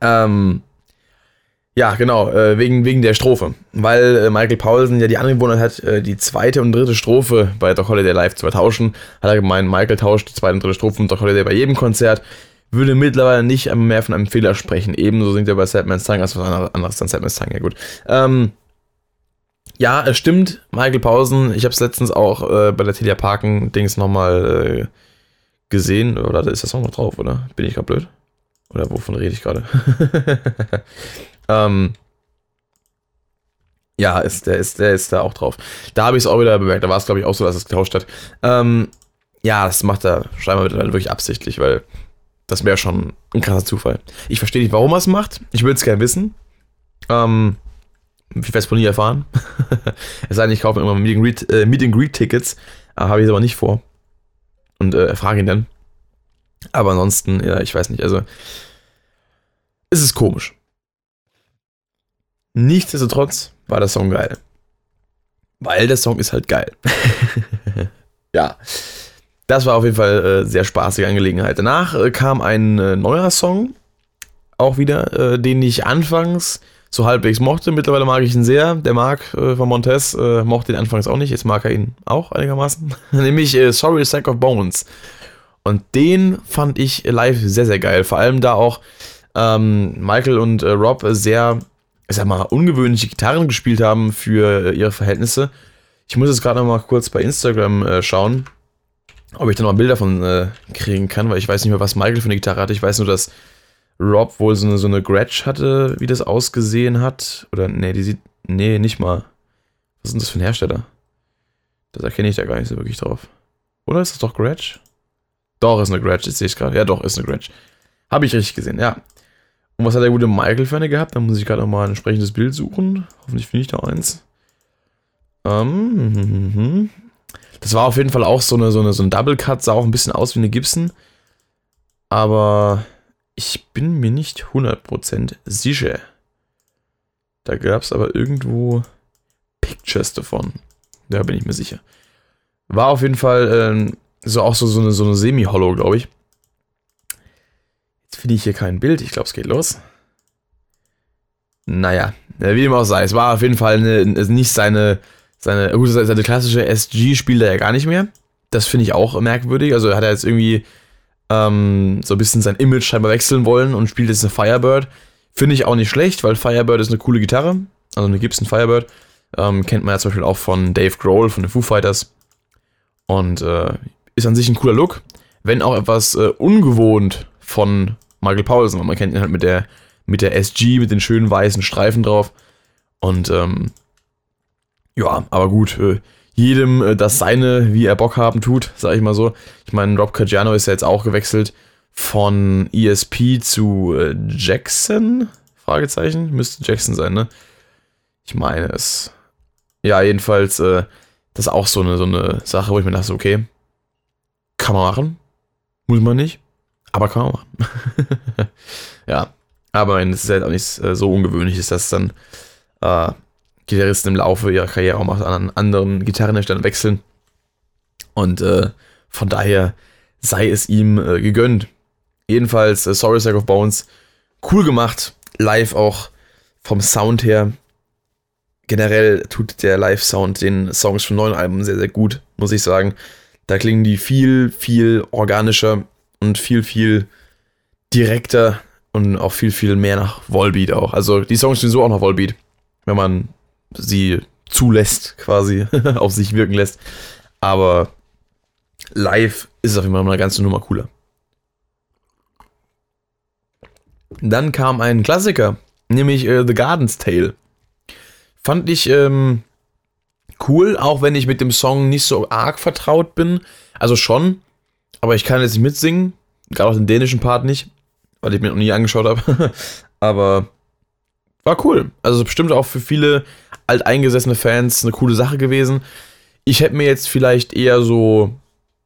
S1: Ähm, ja, genau, äh, wegen, wegen der Strophe. Weil äh, Michael Paulsen ja die Angewohnheit hat, äh, die zweite und dritte Strophe bei Doc Holiday Live zu tauschen. Hat er gemeint, Michael tauscht die zweite und dritte Strophe von Doc Holiday bei jedem Konzert. Würde mittlerweile nicht mehr von einem Fehler sprechen. Ebenso singt er bei Sadman's Tongue, als was anderes dann Sadman's Tongue, ja gut. Ähm, ja, es stimmt, Michael Pausen. Ich habe es letztens auch äh, bei der Telia Parken-Dings nochmal äh, gesehen. Oder ist das auch noch drauf, oder? Bin ich gerade blöd? Oder wovon rede ich gerade? Ähm, ja, ist, der, ist, der ist da auch drauf. Da habe ich es auch wieder bemerkt. Da war es, glaube ich, auch so, dass es getauscht hat. Ähm, ja, das macht er scheinbar mittlerweile wirklich absichtlich, weil das wäre schon ein krasser Zufall. Ich verstehe nicht, warum er es macht. Ich würde es gerne wissen. Ähm, ich werde es von nie erfahren. es sei denn, ich kaufe immer Meet and Greet, äh, Tickets. Äh, habe ich es aber nicht vor. Und äh, frage ihn dann. Aber ansonsten, ja, ich weiß nicht. Also, es ist komisch. Nichtsdestotrotz war der Song geil. Weil der Song ist halt geil. ja. Das war auf jeden Fall äh, sehr spaßige Angelegenheit. Danach äh, kam ein äh, neuer Song, auch wieder, äh, den ich anfangs so halbwegs mochte. Mittlerweile mag ich ihn sehr. Der Marc äh, von Montez äh, mochte ihn anfangs auch nicht. Jetzt mag er ihn auch einigermaßen. Nämlich Sorry Sack of Bones. Und den fand ich live sehr, sehr geil. Vor allem da auch ähm, Michael und Rob sehr ich sag mal, ungewöhnliche Gitarren gespielt haben für ihre Verhältnisse. Ich muss jetzt gerade noch mal kurz bei Instagram äh, schauen, ob ich da noch Bilder von äh, kriegen kann, weil ich weiß nicht mehr, was Michael für eine Gitarre hatte. Ich weiß nur, dass Rob wohl so eine, so eine Gretsch hatte, wie das ausgesehen hat. Oder, nee, die sieht, nee, nicht mal. Was ist denn das für ein Hersteller? Das erkenne ich da gar nicht so wirklich drauf. Oder ist das doch Gretsch? Doch, ist eine Gretsch, jetzt sehe ich gerade. Ja, doch, ist eine Gretsch. Habe ich richtig gesehen, ja. Und was hat der gute Michael für eine gehabt? Da muss ich gerade noch mal ein entsprechendes Bild suchen. Hoffentlich finde ich da eins. Ähm, das war auf jeden Fall auch so eine, so eine, so ein Double Cut, sah auch ein bisschen aus wie eine Gibson. Aber ich bin mir nicht 100% sicher. Da gab es aber irgendwo Pictures davon. Da bin ich mir sicher. War auf jeden Fall ähm, so auch so, so eine, so eine Semi-Hollow, glaube ich finde ich hier kein Bild. Ich glaube, es geht los. Naja, wie dem auch sei. Es war auf jeden Fall eine, nicht seine, seine, gut, seine klassische SG spielt er ja gar nicht mehr. Das finde ich auch merkwürdig. Also hat er jetzt irgendwie ähm, so ein bisschen sein Image scheinbar wechseln wollen und spielt jetzt eine Firebird. Finde ich auch nicht schlecht, weil Firebird ist eine coole Gitarre. Also eine Gibson Firebird. Ähm, kennt man ja zum Beispiel auch von Dave Grohl, von den Foo Fighters. Und äh, ist an sich ein cooler Look. Wenn auch etwas äh, ungewohnt von Michael Paulsen. Und man kennt ihn halt mit der, mit der SG, mit den schönen weißen Streifen drauf. Und ähm, ja, aber gut, äh, jedem äh, das seine, wie er Bock haben tut, sag ich mal so. Ich meine, Rob Caggiano ist ja jetzt auch gewechselt von ESP zu äh, Jackson? Fragezeichen? Müsste Jackson sein, ne? Ich meine es. Ja, jedenfalls, äh, das ist auch so eine, so eine Sache, wo ich mir dachte, okay, kann man machen, muss man nicht. Aber kann man machen. ja, aber es ist halt auch nicht äh, so ungewöhnlich, ist, dass dann äh, Gitarristen im Laufe ihrer Karriere auch mal an anderen Gitarrenherstellern wechseln. Und äh, von daher sei es ihm äh, gegönnt. Jedenfalls, äh, Sorry Sack of Bones, cool gemacht. Live auch vom Sound her. Generell tut der Live-Sound den Songs vom neuen Album sehr, sehr gut, muss ich sagen. Da klingen die viel, viel organischer und viel, viel direkter und auch viel, viel mehr nach Volbeat auch. Also die Songs sind so auch nach Volbeat, wenn man sie zulässt, quasi, auf sich wirken lässt. Aber live ist es auf jeden Fall eine ganze Nummer cooler. Dann kam ein Klassiker, nämlich äh, The Garden's Tale. Fand ich ähm, cool, auch wenn ich mit dem Song nicht so arg vertraut bin. Also schon, aber ich kann jetzt nicht mitsingen. Gerade auch den dänischen Part nicht, weil ich mir noch nie angeschaut habe. aber war cool. Also bestimmt auch für viele alteingesessene Fans eine coole Sache gewesen. Ich hätte mir jetzt vielleicht eher so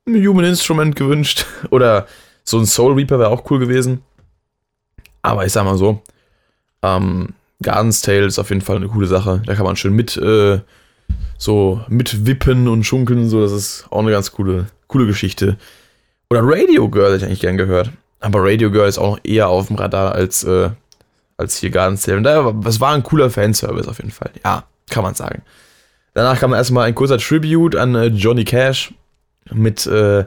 S1: ein Human Instrument gewünscht oder so ein Soul Reaper wäre auch cool gewesen. Aber ich sag mal so, ähm, Garden's Tale ist auf jeden Fall eine coole Sache. Da kann man schön mit äh, so mitwippen und schunkeln so. Das ist auch eine ganz coole, coole Geschichte. Oder Radio Girl hätte ich eigentlich gern gehört. Aber Radio Girl ist auch noch eher auf dem Radar als, äh, als hier Garden's Tale. Und daher, es war ein cooler Fanservice auf jeden Fall. Ja, kann man sagen. Danach kam erstmal ein kurzer Tribute an äh, Johnny Cash mit, äh,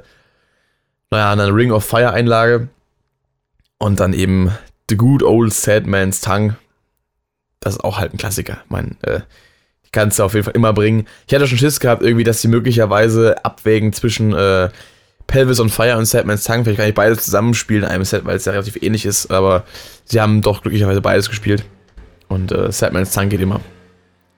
S1: naja, einer Ring of Fire Einlage. Und dann eben The Good Old Sad Man's Tongue. Das ist auch halt ein Klassiker. Ich meine, äh, die kannst du auf jeden Fall immer bringen. Ich hatte schon Schiss gehabt, irgendwie, dass sie möglicherweise abwägen zwischen äh, Pelvis on Fire und Sad Man's Tongue. Vielleicht kann ich beides zusammenspielen in einem Set, weil es ja relativ ähnlich ist. Aber sie haben doch glücklicherweise beides gespielt. Und äh, Sad Man's Tongue geht immer.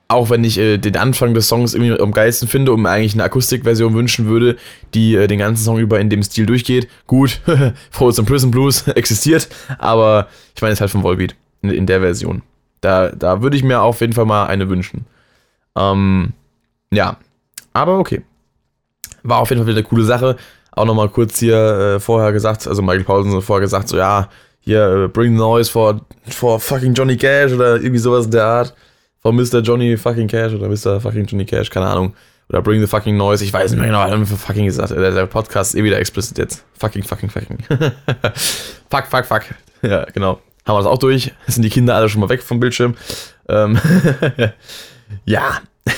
S1: Auch wenn ich äh, den Anfang des Songs irgendwie am geilsten finde und mir eigentlich eine Akustikversion wünschen würde, die äh, den ganzen Song über in dem Stil durchgeht. Gut, Frozen Prison Blues existiert, aber ich meine, es halt von Volbeat in, in, der Version. Da, da würde ich mir auf jeden Fall mal eine wünschen. Ähm, ja, aber okay. War auf jeden Fall wieder eine coole Sache. Auch nochmal kurz hier äh, vorher gesagt, also Michael Paulsen vorher gesagt, so ja, hier, äh, bring the noise for, for fucking Johnny Cash oder irgendwie sowas in der Art von Mr. Johnny fucking Cash oder Mr. fucking Johnny Cash, keine Ahnung. Oder Bring the fucking Noise, ich weiß nicht mehr genau, haben wir fucking gesagt. Der, der Podcast ist eh wieder explicit jetzt. Fucking, fucking, fucking. fuck, fuck, fuck. Ja, genau. Haben wir das auch durch. Sind die Kinder alle schon mal weg vom Bildschirm. Ähm ja.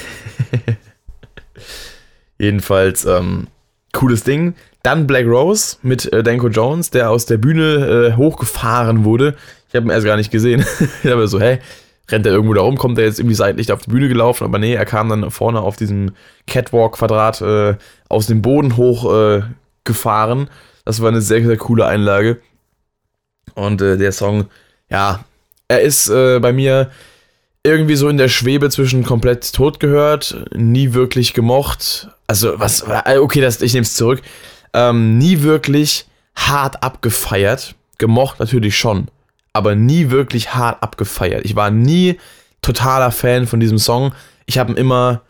S1: Jedenfalls, ähm, cooles Ding. Dann Black Rose mit äh, Danko Jones, der aus der Bühne äh, hochgefahren wurde. Ich habe ihn erst gar nicht gesehen. ich habe so, hey, rennt er irgendwo da rum, kommt er jetzt irgendwie seitlich auf die Bühne gelaufen, aber nee, er kam dann vorne auf diesem Catwalk-Quadrat äh, aus dem Boden hoch äh. Das war eine sehr, sehr coole Einlage. Und äh, der Song, ja, er ist äh, bei mir irgendwie so in der Schwebe zwischen komplett tot gehört, nie wirklich gemocht. Also, was, äh, okay, das, ich nehme es zurück. Ähm, nie wirklich hart abgefeiert. Gemocht natürlich schon aber nie wirklich hart abgefeiert. Ich war nie totaler Fan von diesem Song. Ich habe ihn immer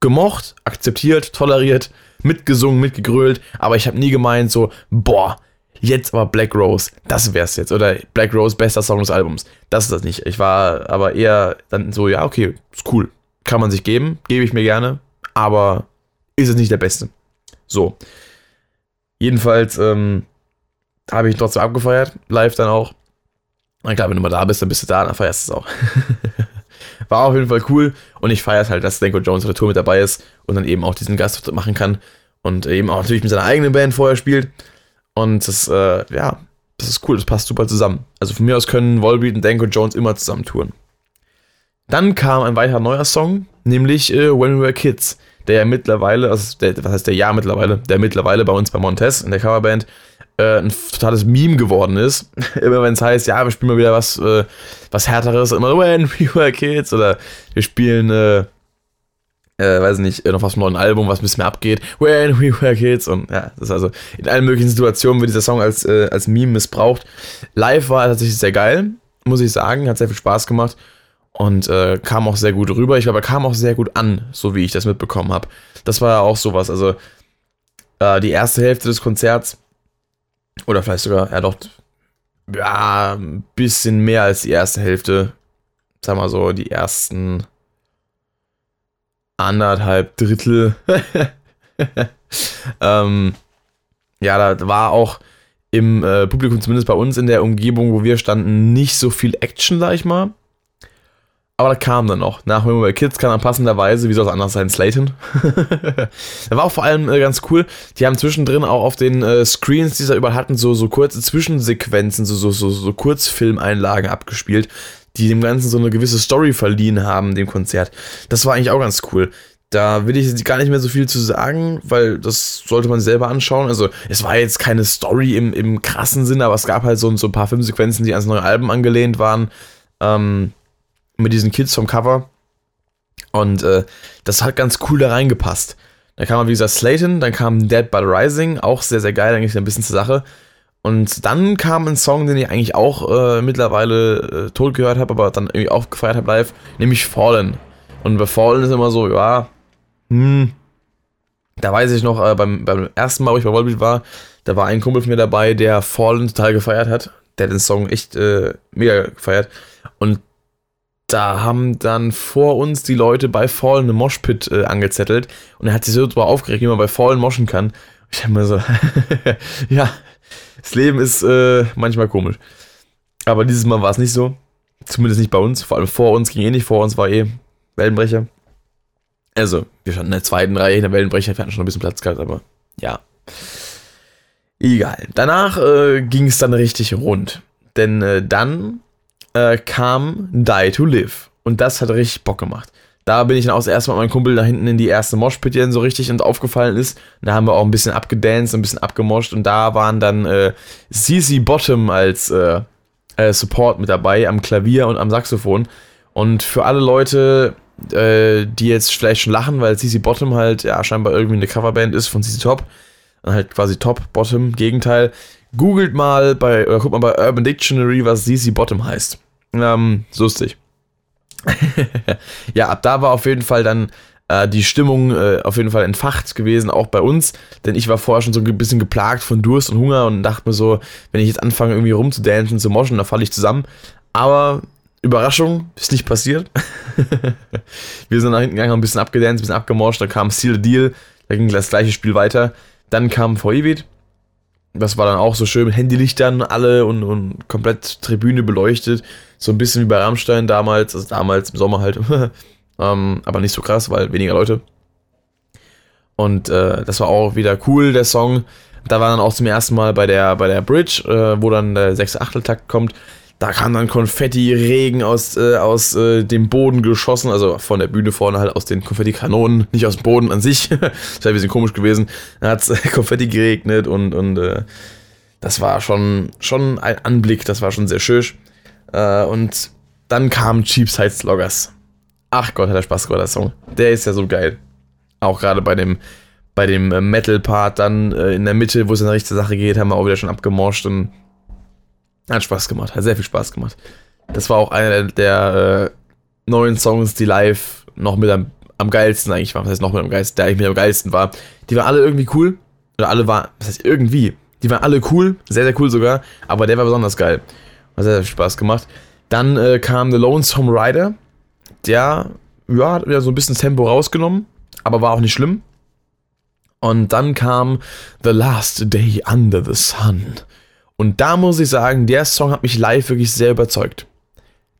S1: gemocht, akzeptiert, toleriert, mitgesungen, mitgegrölt, aber ich habe nie gemeint so, boah, jetzt aber Black Rose, das wär's jetzt. Oder Black Rose, bester Song des Albums. Das ist das nicht. Ich war aber eher dann so, ja, okay, ist cool. Kann man sich geben, gebe ich mir gerne, aber ist es nicht der beste. So. Jedenfalls ähm, habe ich ihn trotzdem abgefeiert, live dann auch. Na klar, wenn du mal da bist, dann bist du da, dann feierst du es auch. War auf jeden Fall cool und ich feiere es halt, dass Danko Jones auf der Tour mit dabei ist und dann eben auch diesen Gast machen kann und eben auch natürlich mit seiner eigenen Band vorher spielt. Und das, äh, ja, das ist cool, das passt super zusammen. Also von mir aus können Volbeat und Danko Jones immer zusammen touren. Dann kam ein weiterer neuer Song, nämlich äh, When We Were Kids, der ja mittlerweile, also der, was heißt der ja mittlerweile, der mittlerweile bei uns bei Montez in der Coverband äh, ein totales Meme geworden ist. Immer wenn es heißt, ja, wir spielen mal wieder was, äh, was härteres, immer When We Were Kids oder wir spielen, äh, äh, weiß nicht, noch was vom neuen Album, was ein bisschen mehr abgeht. When We Were Kids und ja, das ist also in allen möglichen Situationen wird dieser Song als, äh, als Meme missbraucht. Live war tatsächlich sehr geil, muss ich sagen, hat sehr viel Spaß gemacht und äh, kam auch sehr gut rüber. Ich glaube, er kam auch sehr gut an, so wie ich das mitbekommen habe. Das war ja auch sowas, also äh, die erste Hälfte des Konzerts oder vielleicht sogar, ja doch, ja, ein bisschen mehr als die erste Hälfte. Sag mal so, die ersten anderthalb Drittel. ähm, ja, da war auch im äh, Publikum, zumindest bei uns in der Umgebung, wo wir standen, nicht so viel Action, sag ich mal. Aber da kam dann noch. Nach Mobile Kids kam dann passenderweise, wie soll es anders sein, Slayton. da war auch vor allem äh, ganz cool. Die haben zwischendrin auch auf den äh, Screens, die sie überall hatten, so, so kurze Zwischensequenzen, so, so, so, so Kurzfilmeinlagen abgespielt, die dem Ganzen so eine gewisse Story verliehen haben, dem Konzert. Das war eigentlich auch ganz cool. Da will ich gar nicht mehr so viel zu sagen, weil das sollte man selber anschauen. Also, es war jetzt keine Story im, im krassen Sinne, aber es gab halt so, so ein paar Filmsequenzen, die ans neue Alben angelehnt waren. Ähm, mit diesen Kids vom Cover. Und äh, das hat ganz cool da reingepasst. Da kam wie gesagt, Slayton, dann kam Dead by the Rising, auch sehr, sehr geil, eigentlich ein bisschen zur Sache. Und dann kam ein Song, den ich eigentlich auch äh, mittlerweile äh, tot gehört habe, aber dann irgendwie auch gefeiert habe live, nämlich Fallen. Und bei Fallen ist immer so, ja, hm. Da weiß ich noch, äh, beim, beim ersten Mal, wo ich bei Volbeat war, da war ein Kumpel von mir dabei, der Fallen total gefeiert hat. Der hat den Song echt äh, mega gefeiert. Und da haben dann vor uns die Leute bei Fallen eine Moshpit äh, angezettelt. Und er hat sich so drüber aufgeregt, wie man bei Fallen moschen kann. Ich habe mir so, ja, das Leben ist äh, manchmal komisch. Aber dieses Mal war es nicht so. Zumindest nicht bei uns. Vor allem vor uns ging eh nicht. Vor uns war eh Wellenbrecher. Also, wir standen in der zweiten Reihe in der Wellenbrecher, wir hatten schon ein bisschen Platz gehabt, aber ja. Egal. Danach äh, ging es dann richtig rund. Denn äh, dann äh, kam Die to Live. Und das hat richtig Bock gemacht. Da bin ich dann auch das erste Mal mit meinem Kumpel da hinten in die erste Moshpit, die dann so richtig und aufgefallen ist. Da haben wir auch ein bisschen abgedanced, ein bisschen abgemoscht. Und da waren dann äh, CC Bottom als äh, äh, Support mit dabei am Klavier und am Saxophon. Und für alle Leute, äh, die jetzt vielleicht schon lachen, weil CC Bottom halt ja scheinbar irgendwie eine Coverband ist von CC Top. Und halt quasi Top, Bottom, Gegenteil. Googelt mal bei, oder guckt mal bei Urban Dictionary, was CC Bottom heißt. Ähm, lustig. ja, ab da war auf jeden Fall dann äh, die Stimmung äh, auf jeden Fall entfacht gewesen, auch bei uns. Denn ich war vorher schon so ein bisschen geplagt von Durst und Hunger und dachte mir so, wenn ich jetzt anfange irgendwie rumzudancen, zu moschen, dann falle ich zusammen. Aber Überraschung, ist nicht passiert. wir sind nach hinten gegangen, haben ein bisschen abgedanced, ein bisschen abgemorscht, da kam Seal Deal, da ging das gleiche Spiel weiter. Dann kam Foivit. Das war dann auch so schön mit Handylichtern alle und, und komplett Tribüne beleuchtet. So ein bisschen wie bei Rammstein damals, also damals im Sommer halt. ähm, aber nicht so krass, weil weniger Leute. Und äh, das war auch wieder cool, der Song. Da war dann auch zum ersten Mal bei der, bei der Bridge, äh, wo dann der 6 Achteltakt kommt. Da kam dann Konfetti-Regen aus, äh, aus äh, dem Boden geschossen, also von der Bühne vorne halt aus den Konfetti-Kanonen, nicht aus dem Boden an sich. das wäre ein bisschen komisch gewesen. Da hat es Konfetti geregnet und, und äh, das war schon, schon ein Anblick, das war schon sehr schön. Äh, und dann kam Cheapside Sloggers. Ach Gott, hat der Spaß gemacht, der Song. Der ist ja so geil. Auch gerade bei dem, bei dem äh, Metal-Part dann äh, in der Mitte, wo es in der richtige Sache geht, haben wir auch wieder schon abgemorscht und hat Spaß gemacht, hat sehr viel Spaß gemacht. Das war auch einer der äh, neuen Songs, die live noch mit am, am geilsten eigentlich waren. Das heißt, noch mit am geilsten, der eigentlich mit am geilsten war. Die waren alle irgendwie cool. Oder alle waren, das heißt irgendwie. Die waren alle cool, sehr, sehr cool sogar. Aber der war besonders geil. Hat sehr, sehr viel Spaß gemacht. Dann äh, kam The Lonesome Rider. Der, ja, hat wieder so ein bisschen Tempo rausgenommen. Aber war auch nicht schlimm. Und dann kam The Last Day Under the Sun. Und da muss ich sagen, der Song hat mich live wirklich sehr überzeugt.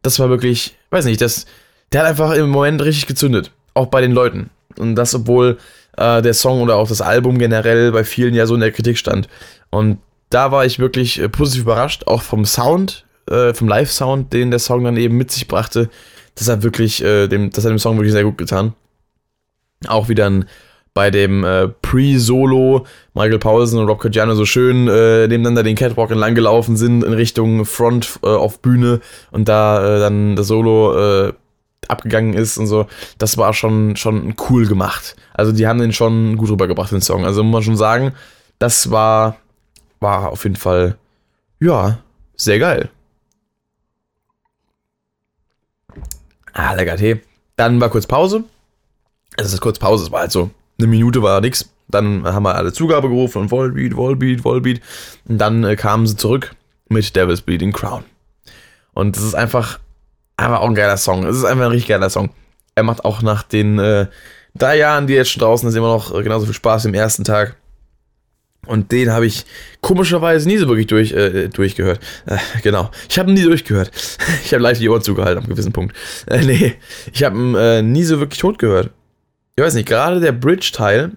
S1: Das war wirklich, weiß nicht, das, der hat einfach im Moment richtig gezündet. Auch bei den Leuten. Und das, obwohl äh, der Song oder auch das Album generell bei vielen ja so in der Kritik stand. Und da war ich wirklich äh, positiv überrascht, auch vom Sound, äh, vom Live-Sound, den der Song dann eben mit sich brachte. Das hat wirklich, äh, dem, das hat dem Song wirklich sehr gut getan. Auch wieder ein bei dem äh, Pre-Solo Michael Paulsen und Rob Caggiano so schön äh, nebeneinander den Catwalk entlang gelaufen sind in Richtung Front äh, auf Bühne und da äh, dann das Solo äh, abgegangen ist und so. Das war schon, schon cool gemacht. Also die haben den schon gut rübergebracht, den Song. Also muss man schon sagen, das war, war auf jeden Fall, ja, sehr geil. Ah, lecker Tee. Dann war kurz Pause. Also es ist kurz Pause, es war halt so eine Minute war nix. Dann haben wir alle Zugabe gerufen und Volbeat, Volbeat, Volbeat. Und dann äh, kamen sie zurück mit Devil's Bleeding Crown. Und das ist einfach, einfach auch ein geiler Song. Es ist einfach ein richtig geiler Song. Er macht auch nach den äh, drei Jahren, die jetzt schon draußen ist, immer noch genauso viel Spaß wie im ersten Tag. Und den habe ich komischerweise nie so wirklich durch, äh, durchgehört. Äh, genau. Ich habe ihn nie durchgehört. Ich habe live die Ohren zugehalten am gewissen Punkt. Äh, nee, ich habe ihn äh, nie so wirklich tot gehört. Ich weiß nicht, gerade der Bridge-Teil,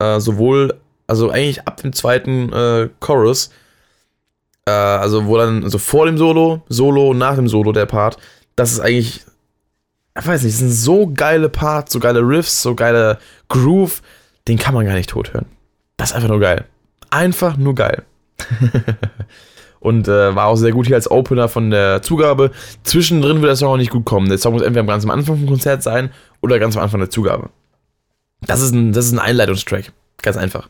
S1: äh, sowohl, also eigentlich ab dem zweiten äh, Chorus, äh, also wo dann, also vor dem Solo, Solo nach dem Solo der Part, das ist eigentlich, ich weiß nicht, das sind so geile Parts, so geile Riffs, so geile Groove, den kann man gar nicht tot hören. Das ist einfach nur geil. Einfach nur geil. und äh, war auch sehr gut hier als Opener von der Zugabe. Zwischendrin wird der Song auch nicht gut kommen. Der Song muss entweder ganz am Anfang vom Konzert sein oder ganz am Anfang der Zugabe. Das ist ein, das ist ein Einleitungstrack. Ganz einfach.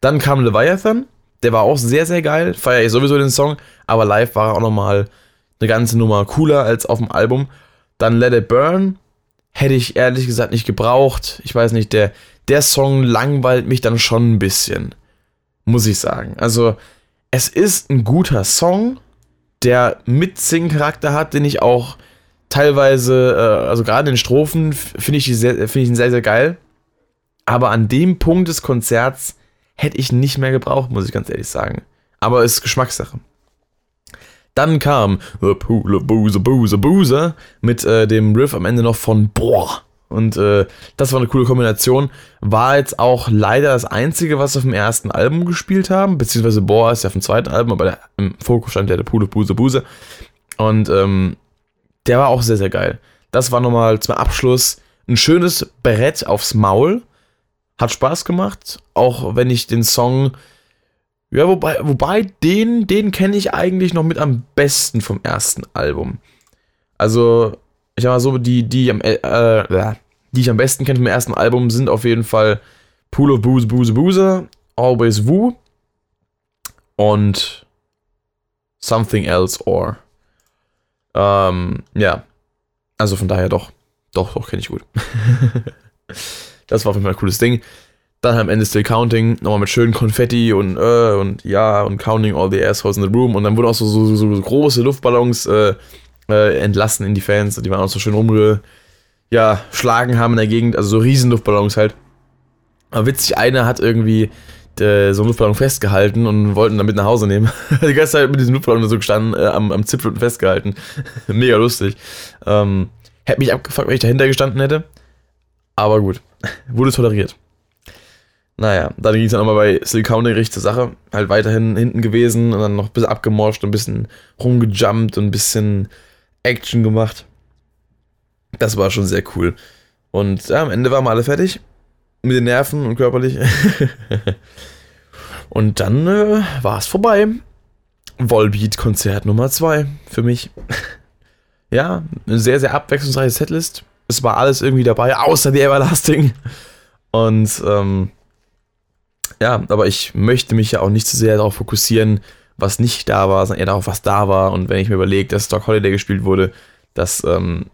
S1: Dann kam Leviathan. Der war auch sehr, sehr geil. Feier ich sowieso den Song. Aber live war er auch nochmal eine ganze Nummer cooler als auf dem Album. Dann Let It Burn. Hätte ich ehrlich gesagt nicht gebraucht. Ich weiß nicht, der, der Song langweilt mich dann schon ein bisschen. Muss ich sagen. Also, es ist ein guter Song, der Mitsing-Charakter hat, den ich auch teilweise, äh, also gerade in den Strophen, finde ich, find ich ihn sehr, sehr geil. Aber an dem Punkt des Konzerts hätte ich nicht mehr gebraucht, muss ich ganz ehrlich sagen. Aber es ist Geschmackssache. Dann kam The Pool of Booze, Booze, Booze mit äh, dem Riff am Ende noch von Boah. Und äh, das war eine coole Kombination. War jetzt auch leider das einzige, was wir auf dem ersten Album gespielt haben. Beziehungsweise Boah ist ja auf dem zweiten Album, aber der, im Fokus stand ja der Pool of Booze, Booze. Und ähm, der war auch sehr, sehr geil. Das war nochmal zum Abschluss ein schönes Brett aufs Maul hat Spaß gemacht, auch wenn ich den Song. Ja, wobei, wobei den, den kenne ich eigentlich noch mit am besten vom ersten Album. Also, ich sag mal so, die, die, am, äh, äh, die ich am besten kenne vom ersten Album sind auf jeden Fall Pool of Booze, Booze, Booze, Always Woo und Something Else or. Ähm, ja. Also von daher doch. Doch, doch, kenne ich gut. Das war auf jeden Fall ein cooles Ding. Dann am Ende Still Counting, nochmal mit schönen Konfetti und äh, und ja und Counting all the assholes in the room. Und dann wurden auch so, so, so große Luftballons äh, äh, entlassen in die Fans. Die waren auch so schön rumgeschlagen ja, haben in der Gegend, also so riesen Luftballons halt. Aber witzig, einer hat irgendwie äh, so einen Luftballon festgehalten und wollten damit nach Hause nehmen. die ganze Zeit mit diesem Luftballon so gestanden, äh, am, am Zipfel und festgehalten. Mega lustig. Ähm, hätte mich abgefuckt, wenn ich dahinter gestanden hätte. Aber gut, wurde toleriert. Naja, dann ging es dann nochmal bei Still Counting zur Sache. Halt weiterhin hinten gewesen und dann noch ein bisschen abgemorscht und ein bisschen rumgejumpt und ein bisschen Action gemacht. Das war schon sehr cool. Und ja, am Ende waren wir alle fertig. Mit den Nerven und körperlich. und dann äh, war es vorbei. Volbeat-Konzert Nummer 2 für mich. ja, eine sehr, sehr abwechslungsreiche Setlist es war alles irgendwie dabei, außer die Everlasting. Und ähm, ja, aber ich möchte mich ja auch nicht zu so sehr darauf fokussieren, was nicht da war, sondern eher darauf, was da war. Und wenn ich mir überlege, dass Stock Holiday gespielt wurde, dass ähm,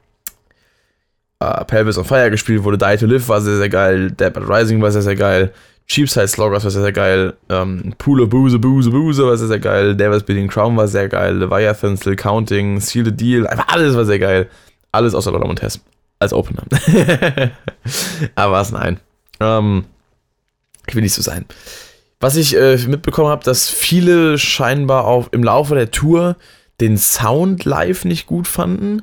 S1: äh, Pelvis on Fire gespielt wurde, Die to Live war sehr, sehr geil, Dead but Rising war sehr, sehr geil, Cheapside Sloggers war sehr, sehr geil, ähm, Pool of Booze, Booze, Booze war sehr, sehr geil, Devil's Beating Crown war sehr geil, Leviathan, Still Counting, Seal the Deal, einfach alles war sehr geil. Alles außer Lord Tess als Opener. Aber was nein. Ähm, ich will nicht so sein. Was ich äh, mitbekommen habe, dass viele scheinbar auch im Laufe der Tour den Sound live nicht gut fanden.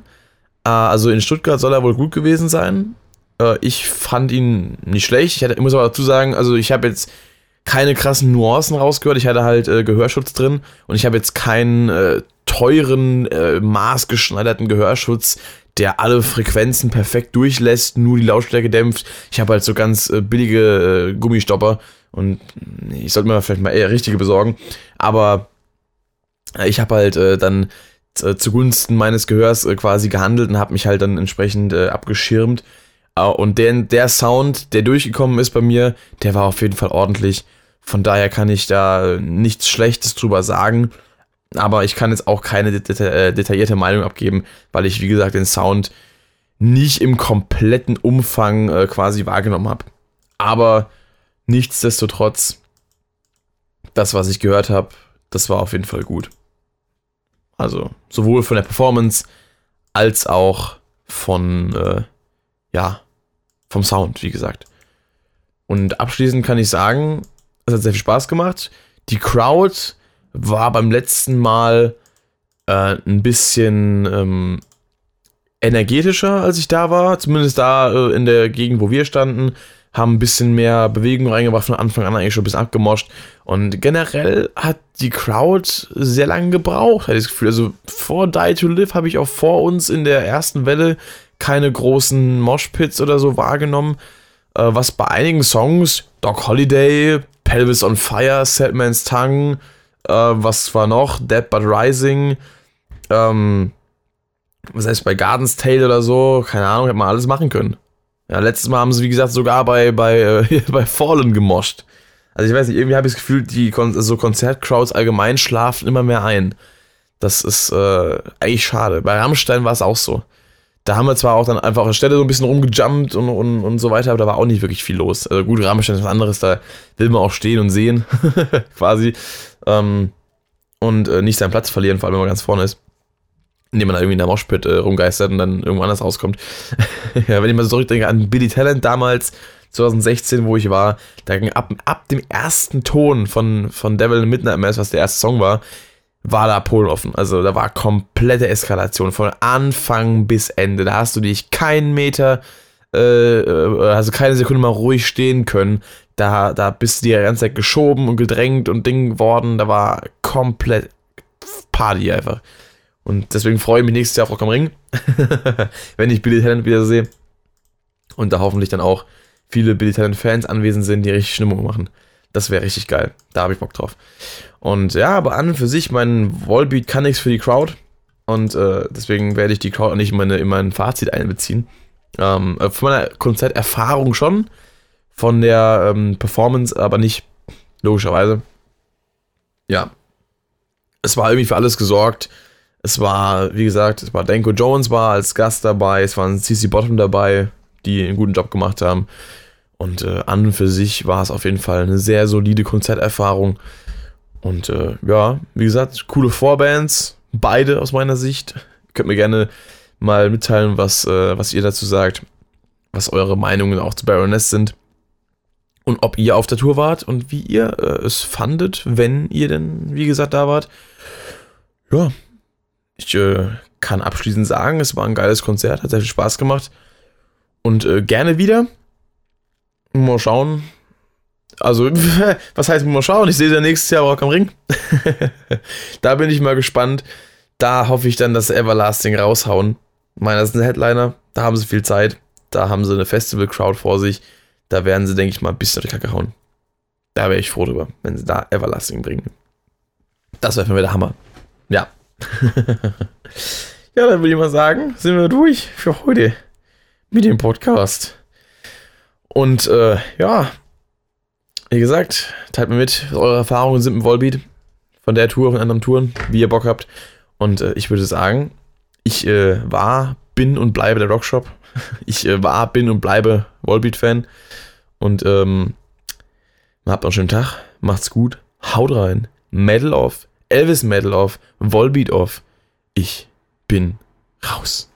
S1: Äh, also in Stuttgart soll er wohl gut gewesen sein. Äh, ich fand ihn nicht schlecht. Ich, hatte, ich muss aber dazu sagen, also ich habe jetzt keine krassen Nuancen rausgehört. Ich hatte halt äh, Gehörschutz drin und ich habe jetzt keinen äh, teuren, äh, maßgeschneiderten Gehörschutz, der alle Frequenzen perfekt durchlässt, nur die Lautstärke dämpft. Ich habe halt so ganz äh, billige äh, Gummistopper und ich sollte mir vielleicht mal eher richtige besorgen. Aber äh, ich habe halt äh, dann äh, zugunsten meines Gehörs äh, quasi gehandelt und habe mich halt dann entsprechend abgeschirmt. und der, der Sound, der durchgekommen ist bei mir, der war auf jeden Fall ordentlich. Von daher kann ich da nichts Schlechtes drüber sagen. Aber ich kann jetzt auch keine deta äh, detaillierte Meinung abgeben, weil ich, wie gesagt, den Sound nicht im kompletten Umfang äh, quasi wahrgenommen habe. Aber nichtsdestotrotz, das, was ich gehört habe, das war auf jeden Fall gut. Also sowohl von der Performance als auch von, äh, ja, vom Sound, wie gesagt. Und abschließend kann ich sagen, Es hat sehr viel Spaß gemacht. Die Crowd war beim letzten Mal äh, ein bisschen ähm, energetischer, als ich da war. Zumindest da äh, in der Gegend, wo wir standen. Haben ein bisschen mehr Bewegung reingebracht, von Anfang an eigentlich schon ein bisschen abgemoscht. Und generell hat die Crowd sehr lange gebraucht, hatte ich das Gefühl. Also vor Die to Live habe ich auch vor uns in der ersten Welle keine großen Moshpits oder so wahrgenommen. Äh, was bei einigen Songs, Doc Holiday, Pelvis on Fire, Sadman's Tongue, äh, was war noch? Dead But Rising, ähm, was heißt bei Garden's Tale oder so, keine Ahnung, hätte man alles machen können. Ja, letztes Mal haben sie, wie gesagt, sogar bei, bei, äh, bei Fallen gemoscht. Also ich weiß nicht, irgendwie habe ich das Gefühl, die Kon so Konzertcrowds allgemein schlafen immer mehr ein. Das ist äh, eigentlich schade. Bei Rammstein war es auch so. Da haben wir zwar auch dann einfach der Stelle so ein bisschen rumgejumpt und, und, und so weiter, aber da war auch nicht wirklich viel los. Also gut, Rammstein ist was anderes, da will man auch stehen und sehen, quasi. Ähm, und äh, nicht seinen Platz verlieren, vor allem wenn man ganz vorne ist indem man da irgendwie in der Moshpit äh, rumgeistert und dann irgendwo anders rauskommt. ja, wenn ich mal so zurückdenke an Billy Talent damals, 2016, wo ich war, da ging ab, ab dem ersten Ton von, von Devil in Midnight Mass, was der erste Song war, war da Polen offen. Also da war komplette Eskalation von Anfang bis Ende. Da hast du dich keinen Meter, äh, äh also keine Sekunde mal ruhig stehen können. Da, da bist du die ganze Zeit geschoben und gedrängt und Ding worden. Da war komplett Party einfach. Und deswegen freue ich mich nächstes Jahr auf Rock am Ring, wenn ich Billy Talent wieder sehe. Und da hoffentlich dann auch viele Billy Talent Fans anwesend sind, die richtig Stimmung machen. Das wäre richtig geil. Da habe ich Bock drauf. Und ja, aber an und für sich, mein Wallbeat kann nichts für die Crowd. Und äh, deswegen werde ich die Crowd auch nicht in, meine, in mein Fazit einbeziehen. Ähm, äh, von meiner Konzerterfahrung schon. Von der ähm, Performance aber nicht, logischerweise. Ja. Es war irgendwie für alles gesorgt. Es war, wie gesagt, es war Danko Jones war als Gast dabei, es waren CC Bottom dabei, die einen guten Job gemacht haben. Und äh, an und für sich war es auf jeden Fall eine sehr solide Konzerterfahrung. Und äh, ja, wie gesagt, coole Vorbands, beide aus meiner Sicht. Könnt mir gerne mal mitteilen, was, äh, was ihr dazu sagt, was eure Meinungen auch zu Baroness sind. Und ob ihr auf der Tour wart und wie ihr äh, es fandet, wenn ihr denn, wie gesagt, da wart. Ja, ich äh, kann abschließend sagen, es war ein geiles Konzert, hat sehr viel Spaß gemacht. Und äh, gerne wieder. Mal schauen. Also, was heißt mal schauen? Ich sehe ja nächstes Jahr Rock am Ring. da bin ich mal gespannt. Da hoffe ich dann, dass Everlasting raushauen. Meiner ist ein Headliner. Da haben sie viel Zeit. Da haben sie eine Festival-Crowd vor sich. Da werden sie, denke ich mal, ein bisschen auf die Kacke hauen. Da wäre ich froh drüber, wenn sie da Everlasting bringen. Das wäre für mich der Hammer. Ja, ja, dann würde ich mal sagen, sind wir durch für heute mit dem Podcast. Und äh, ja, wie gesagt, teilt mir mit, was eure Erfahrungen sind mit Volbeat. Von der Tour, von anderen Touren, wie ihr Bock habt. Und äh, ich würde sagen, ich äh, war, bin und bleibe der Rockshop. Ich äh, war, bin und bleibe Volbeat-Fan. Und ähm, habt noch einen schönen Tag. Macht's gut. Haut rein. Medal off. Elvis Metal auf, Volbeat auf. Ich bin raus.